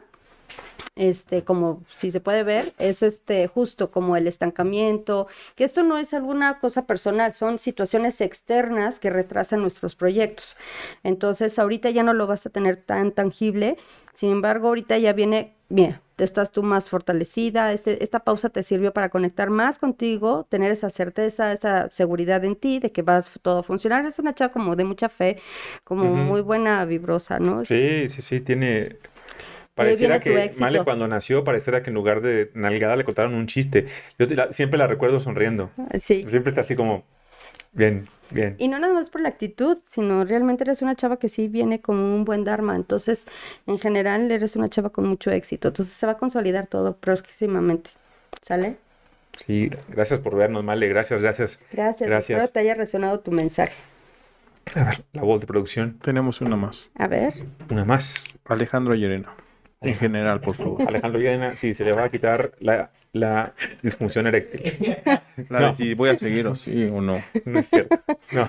este, como si se puede ver, es este justo como el estancamiento, que esto no es alguna cosa personal, son situaciones externas que retrasan nuestros proyectos. Entonces, ahorita ya no lo vas a tener tan tangible, sin embargo, ahorita ya viene, bien, estás tú más fortalecida, este, esta pausa te sirvió para conectar más contigo, tener esa certeza, esa seguridad en ti de que va todo a funcionar. Es una chava como de mucha fe, como muy buena, vibrosa, ¿no? Sí, sí, sí, tiene Pareciera que Male cuando nació, pareciera que en lugar de nalgada le contaron un chiste. Yo siempre la recuerdo sonriendo. Sí. Siempre está así como Bien, bien. Y no nada más por la actitud, sino realmente eres una chava que sí viene con un buen dharma. Entonces, en general, eres una chava con mucho éxito. Entonces, se va a consolidar todo próximamente. ¿Sale? Sí, gracias por vernos, Male. Gracias, gracias. Gracias. Gracias. Espero te haya resonado tu mensaje. A ver, la voz de producción. Tenemos una más. A ver. Una más. Alejandro Llerena. En general, por favor. Alejandro Llerena, sí, se le va a quitar la, la disfunción eréctil. La de si voy a seguir o sí o no. No es cierto. No.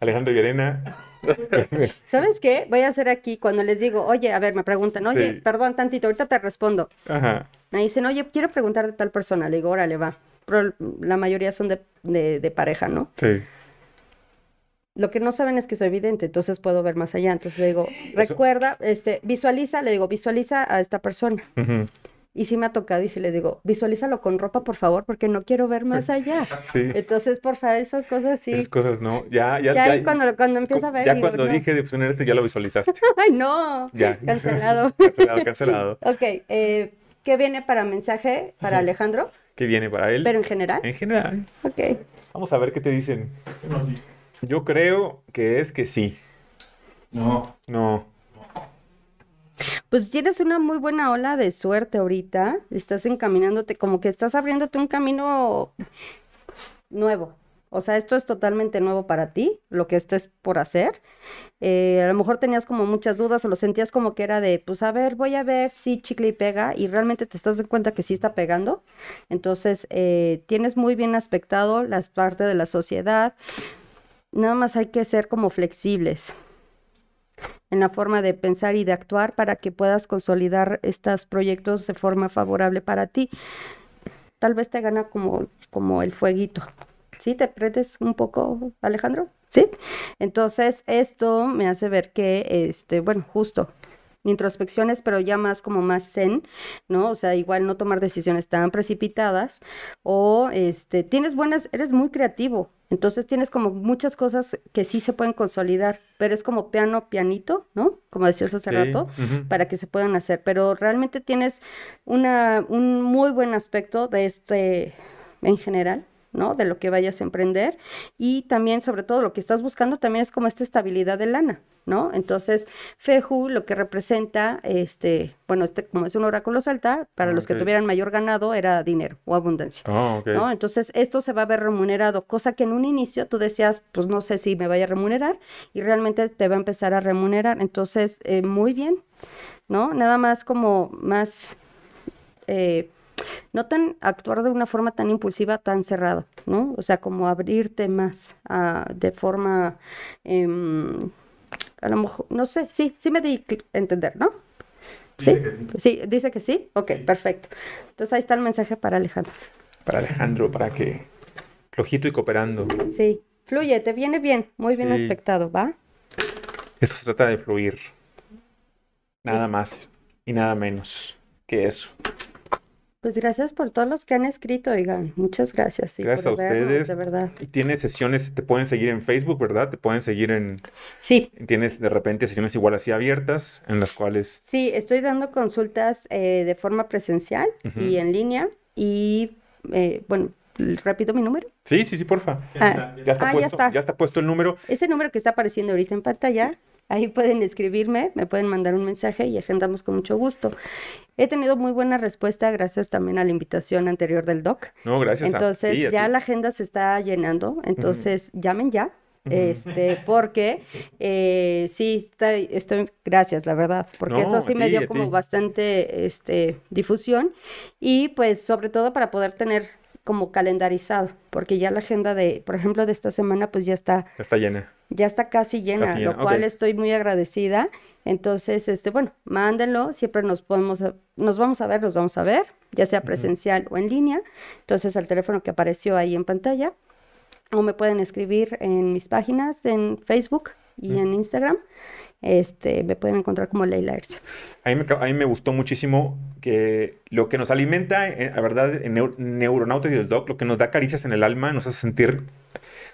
Alejandro Llerena. ¿Sabes qué? Voy a hacer aquí cuando les digo, oye, a ver, me preguntan, oye, perdón tantito, ahorita te respondo. Ajá. Me dicen, oye, quiero preguntar de tal persona. Le digo, órale, va. Pero la mayoría son de, de, de pareja, ¿no? Sí. Lo que no saben es que soy evidente, entonces puedo ver más allá. Entonces le digo, recuerda, este, visualiza, le digo, visualiza a esta persona. Y sí me ha tocado y sí le digo, visualízalo con ropa, por favor, porque no quiero ver más allá. Sí. Entonces, por favor, esas cosas sí. Esas cosas no. Ya, ya, ya. ya cuando, cuando empiezo a ver. Ya cuando dije de fusionarte, ya lo visualizaste. Ay, no. Ya. Cancelado. cancelado, cancelado. ok. Eh, ¿Qué viene para mensaje para Alejandro? ¿Qué viene para él? Pero en general. En general. Ok. Vamos a ver qué te dicen. ¿Qué nos dicen? Yo creo que es que sí. No. No. Pues tienes una muy buena ola de suerte ahorita. Estás encaminándote, como que estás abriéndote un camino nuevo. O sea, esto es totalmente nuevo para ti, lo que estés por hacer. Eh, a lo mejor tenías como muchas dudas o lo sentías como que era de, pues a ver, voy a ver si chicle y pega y realmente te estás dando cuenta que sí está pegando. Entonces, eh, tienes muy bien aspectado las partes de la sociedad, Nada más hay que ser como flexibles en la forma de pensar y de actuar para que puedas consolidar estos proyectos de forma favorable para ti. Tal vez te gana como, como el fueguito. ¿Sí? ¿Te prendes un poco, Alejandro? ¿Sí? Entonces, esto me hace ver que, este, bueno, justo, introspecciones, pero ya más como más zen, ¿no? O sea, igual no tomar decisiones tan precipitadas o este, tienes buenas, eres muy creativo, entonces tienes como muchas cosas que sí se pueden consolidar, pero es como piano, pianito, ¿no? Como decías hace rato, para que se puedan hacer, pero realmente tienes una, un muy buen aspecto de este en general, ¿no? De lo que vayas a emprender y también, sobre todo, lo que estás buscando también es como esta estabilidad de lana, ¿no? Entonces, Feju lo que representa, este, bueno, este como es un oráculo salta, para los que tuvieran mayor ganado era dinero o abundancia, ah, ¿no? Entonces, esto se va a ver remunerado, cosa que en un inicio tú decías, pues no sé si me vaya a remunerar y realmente te va a empezar a remunerar. Entonces, eh, muy bien, ¿no? Nada más como más... Eh, no tan actuar de una forma tan impulsiva, tan cerrado, ¿no? O sea, como abrirte más de forma, em, a lo mejor, no sé, sí, sí me di a entender, ¿no? ¿Sí? ¿Sí? dice que sí. Ok, perfecto. Entonces ahí está el mensaje para Alejandro. Para Alejandro, para que flojito y cooperando. Sí, fluye, te viene bien, muy bien aspectado, ¿va? Esto se trata de fluir. Nada más y nada menos que eso. Pues gracias por todos los que han escrito, oigan. Muchas gracias. gracias a ustedes. de verdad. Y tienes sesiones, te pueden seguir en Facebook, ¿verdad? Te pueden seguir en... Sí. Tienes de repente sesiones igual así abiertas en las cuales... Sí, estoy dando consultas eh, de forma presencial y en línea. Y, eh, bueno, repito mi número. Sí, sí, sí, porfa. Ah, ya, está ah, puesto, ya está. Ya está puesto el número. Ese número que está apareciendo ahorita en pantalla Ahí pueden escribirme, me pueden mandar un mensaje y agendamos con mucho gusto. He tenido muy buena respuesta gracias también a la invitación anterior del doc. No, gracias. Entonces ya la agenda se está llenando, entonces llamen ya. Este, porque eh, sí, estoy, gracias, la verdad, porque eso sí me dio como bastante este, difusión y pues sobre todo para poder tener como calendarizado, porque ya la agenda de, por ejemplo, de esta semana, pues ya está. está llena. Ya está casi llena, lo cual estoy muy agradecida. Entonces, este, bueno, mándenlo, siempre nos podemos, nos vamos a ver, nos vamos a ver, ya sea presencial o en línea. Entonces, al teléfono que apareció ahí en pantalla, o me pueden escribir en mis páginas en Facebook y en Instagram este, me pueden encontrar como Leila Erce. A mí, me, a mí me gustó muchísimo que lo que nos alimenta, la verdad, en Neuronautas y el Doc, lo que nos da caricias en el alma, nos hace sentir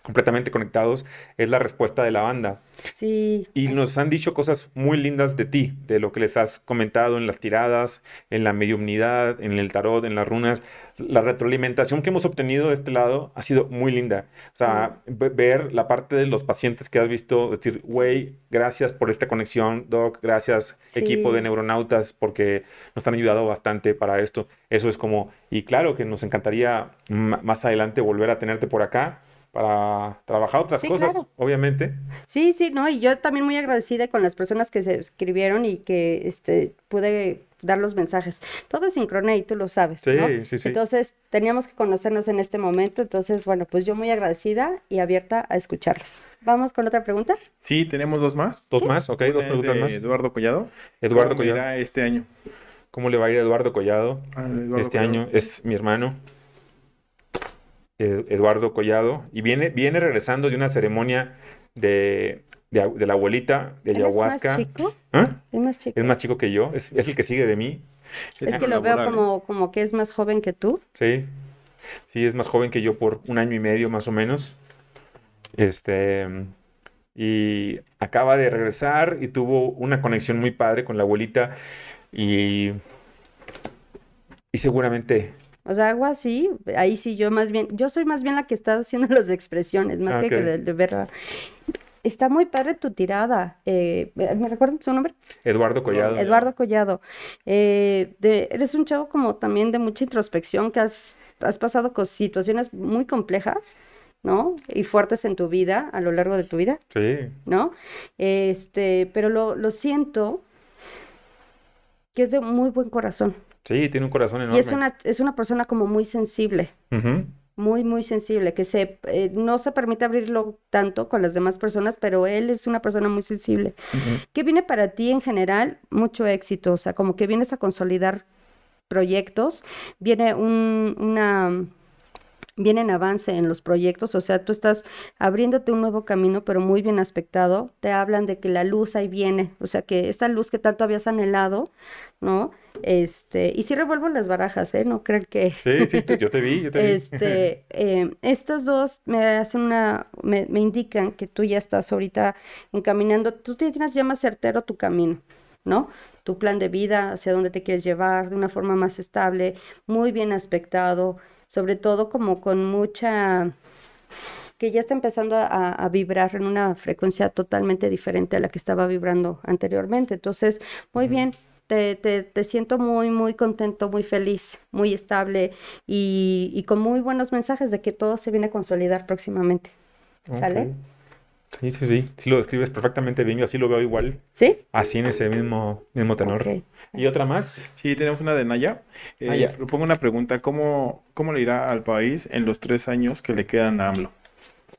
completamente conectados, es la respuesta de la banda. Sí. Y nos han dicho cosas muy lindas de ti, de lo que les has comentado en las tiradas, en la mediumnidad, en el tarot, en las runas. La retroalimentación que hemos obtenido de este lado ha sido muy linda. O sea, ver la parte de los pacientes que has visto, decir, güey, gracias por esta conexión, Doc, gracias equipo de neuronautas, porque nos han ayudado bastante para esto. Eso es como, y claro que nos encantaría más adelante volver a tenerte por acá para trabajar otras cosas, obviamente. Sí, sí, no, y yo también muy agradecida con las personas que se escribieron y que este pude dar los mensajes. Todo es sincronía y tú lo sabes. Sí, sí, sí. Entonces, teníamos que conocernos en este momento, entonces, bueno, pues yo muy agradecida y abierta a escucharlos. ¿Vamos con otra pregunta? Sí, tenemos dos más. Dos más, ok, dos preguntas más. Eduardo Collado. Eduardo ¿Cómo Collado. este año? ¿Cómo le va a ir a Eduardo Collado? Ah, este año es mi hermano. Eduardo Collado, y viene, viene regresando de una ceremonia de, de, la abuelita de ayahuasca. ¿Es más chico? ¿Ah? ¿Es más chico? Es más chico que yo, es, el que sigue de mí. Es, que lo veo como, como que es más joven que tú. Sí, sí, es más joven que yo por un año y medio más o menos. Este, y acaba de regresar y tuvo una conexión muy padre con la abuelita y, y seguramente o sea, algo así, ahí sí yo más bien, yo soy más bien la que está haciendo las expresiones, más que, de, ver. Está muy padre tu tirada. Eh, ¿Me recuerdan su nombre? Eduardo Collado. Eduardo Collado. Eh, eres un chavo como también de mucha introspección, que has, has pasado con situaciones muy complejas. ¿no? Y fuertes en tu vida, a lo largo de tu vida. Sí. ¿No? Este, pero lo, lo siento que es de muy buen corazón. Sí, tiene un corazón enorme. Y es una, es una persona como muy sensible. Muy, muy sensible, que se, eh, no se permite abrirlo tanto con las demás personas, pero él es una persona muy sensible. ¿Qué viene para ti en general? Mucho éxito, o sea, como que vienes a consolidar proyectos, viene un, una vienen avance en los proyectos, o sea, tú estás abriéndote un nuevo camino, pero muy bien aspectado, te hablan de que la luz ahí viene, o sea, que esta luz que tanto habías anhelado, ¿no? Este, y si revuelvo las barajas, ¿eh? No creo que... Sí, sí, yo te vi, yo te vi. Este, eh, estas dos me hacen una, me, me indican que tú ya estás ahorita encaminando, tú tienes ya más certero tu camino, ¿no? Tu plan de vida, hacia dónde te quieres llevar, de una forma más estable, muy bien aspectado, sobre todo como con mucha que ya está empezando a, vibrar en una frecuencia totalmente diferente a la que estaba vibrando anteriormente. Entonces, muy bien, te, te, siento muy, muy contento, muy feliz, muy estable y, con muy buenos mensajes de que todo se viene a consolidar próximamente. ¿Sale? Sí, sí, sí. Sí lo describes perfectamente bien. Yo así lo veo igual. ¿Sí? Así en ese mismo, mismo tenor. ¿Y otra más? Sí, tenemos una de Naya. Eh, Naya. Propongo una pregunta. ¿Cómo, ¿Cómo le irá al país en los tres años que le quedan a AMLO?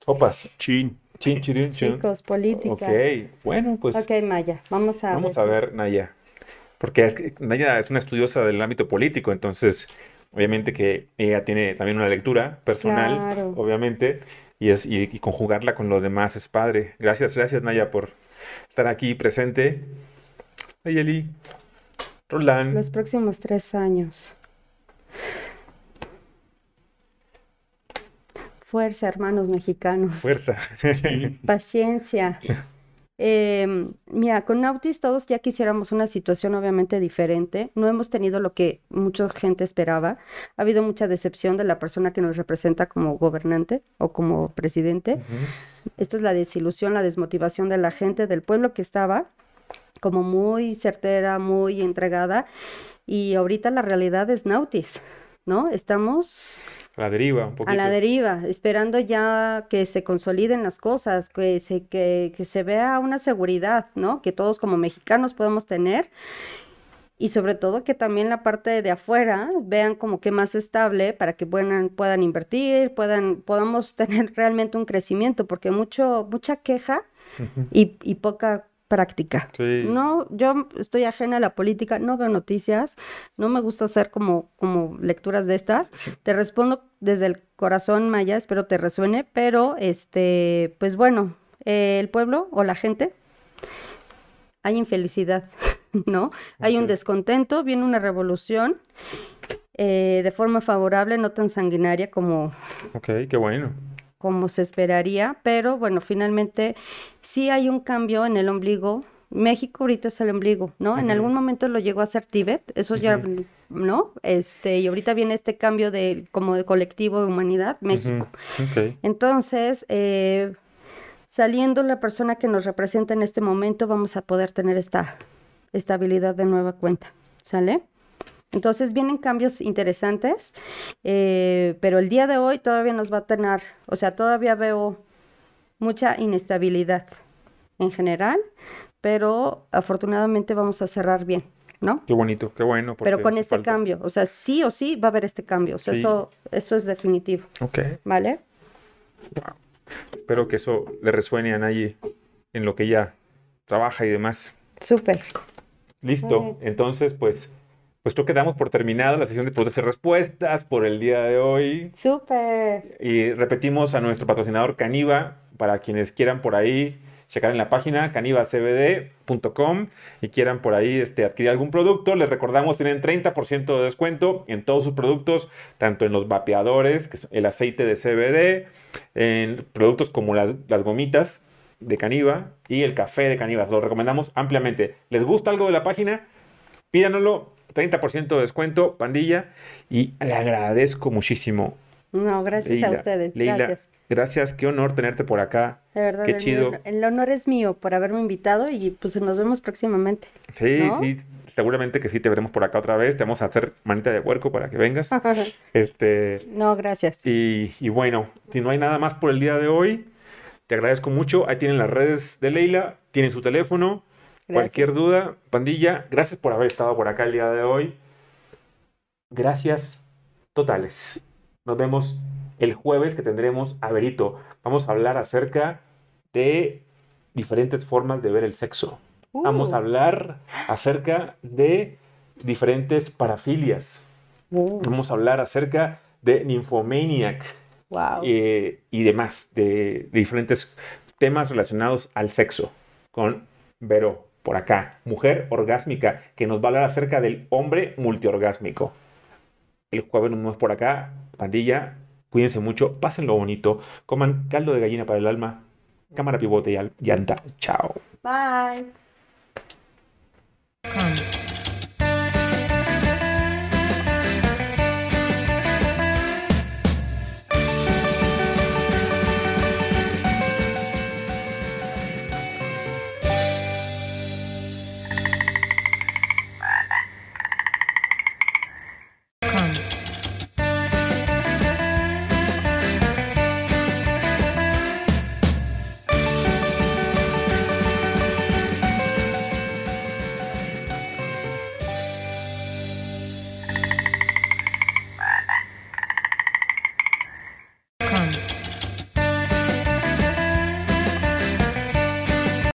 Opas. Chin. Chin, chin, chin. Chicos, política. Ok, bueno, pues. Ok, Maya, vamos a Vamos a ver, Naya. Porque Naya es una estudiosa del ámbito político, entonces, obviamente que ella tiene también una lectura personal, obviamente y, es, y, conjugarla con lo demás es padre. Gracias, gracias Naya por estar aquí presente. Ayeli, Roland. Los próximos tres años. Fuerza, hermanos mexicanos. Fuerza. Paciencia. Eh, mira, con Nautis todos ya quisiéramos una situación obviamente diferente. No hemos tenido lo que mucha gente esperaba. Ha habido mucha decepción de la persona que nos representa como gobernante o como presidente. Esta es la desilusión, la desmotivación de la gente, del pueblo que estaba como muy certera, muy entregada. Y ahorita la realidad es Nautis. ¿No? Estamos a la deriva, un poquito. A la deriva, esperando ya que se consoliden las cosas, que se, que, que se vea una seguridad, ¿no? Que todos como mexicanos podemos tener y sobre todo que también la parte de afuera vean como que más estable para que puedan, puedan invertir, puedan, podamos tener realmente un crecimiento, porque mucho, mucha queja y, y poca práctica. No, yo estoy ajena a la política, no veo noticias, no me gusta hacer como, como lecturas de estas. Te respondo desde el corazón, Maya, espero te resuene, pero este, pues bueno, el pueblo o la gente, hay infelicidad, ¿no? Hay un descontento, viene una revolución. Eh, de forma favorable, no tan sanguinaria como... Ok, qué bueno como se esperaría, pero bueno, finalmente sí hay un cambio en el ombligo. México ahorita es el ombligo, ¿no? En algún momento lo llegó a ser Tíbet, eso ya, ¿no? Este, y ahorita viene este cambio de como de colectivo de humanidad, México. Entonces, eh, saliendo la persona que nos representa en este momento, vamos a poder tener esta estabilidad de nueva cuenta, ¿sale? Entonces vienen cambios interesantes, eh, pero el día de hoy todavía nos va a tener, o sea, todavía veo mucha inestabilidad en general, pero afortunadamente vamos a cerrar bien, ¿no? Qué bonito, qué bueno. Pero con este cambio, o sea, sí o sí va a haber este cambio, o sea, eso, eso es definitivo. Ok. ¿Vale? Espero que eso le resuene a Nayi en lo que ella trabaja y demás. Súper. Listo. Entonces, pues pues creo que damos por terminada la sesión de preguntas y respuestas por el día de hoy. Súper. Y repetimos a nuestro patrocinador Caniva, para quienes quieran por ahí checar en la página canivacbd.com y quieran por ahí este, adquirir algún producto, les recordamos tienen 30% de descuento en todos sus productos, tanto en los vapeadores, que es el aceite de CBD, en productos como las, las gomitas de Caniva y el café de Caniva. Lo recomendamos ampliamente. ¿Les gusta algo de la página? Pídanoslo 30% de descuento, pandilla, y le agradezco muchísimo. No, gracias a ustedes. gracias. Gracias, qué honor tenerte por acá. De verdad, qué chido. el honor es mío por haberme invitado y pues nos vemos próximamente. Sí, sí, seguramente que sí te veremos por acá otra vez. Te vamos a hacer manita de huerco para que vengas. este. No, gracias. Y, y bueno, si no hay nada más por el día de hoy, te agradezco mucho. Ahí tienen las redes de Leila, tienen su teléfono. Cualquier duda, pandilla, gracias por haber estado por acá el día de hoy. Gracias totales. Nos vemos el jueves que tendremos a Berito. Vamos a hablar acerca de diferentes formas de ver el sexo. Vamos a uh. hablar acerca de diferentes parafilias. Uh. Vamos a hablar acerca de Nymphomaniac. Eh, y demás, de, de diferentes temas relacionados al sexo con Vero por acá, mujer orgásmica, que nos va a hablar acerca del hombre multiorgásmico. El jueves nos vemos por acá, pandilla, cuídense mucho, pásenlo bonito, coman caldo de gallina para el alma, cámara pivote y llanta. Chao. Bye.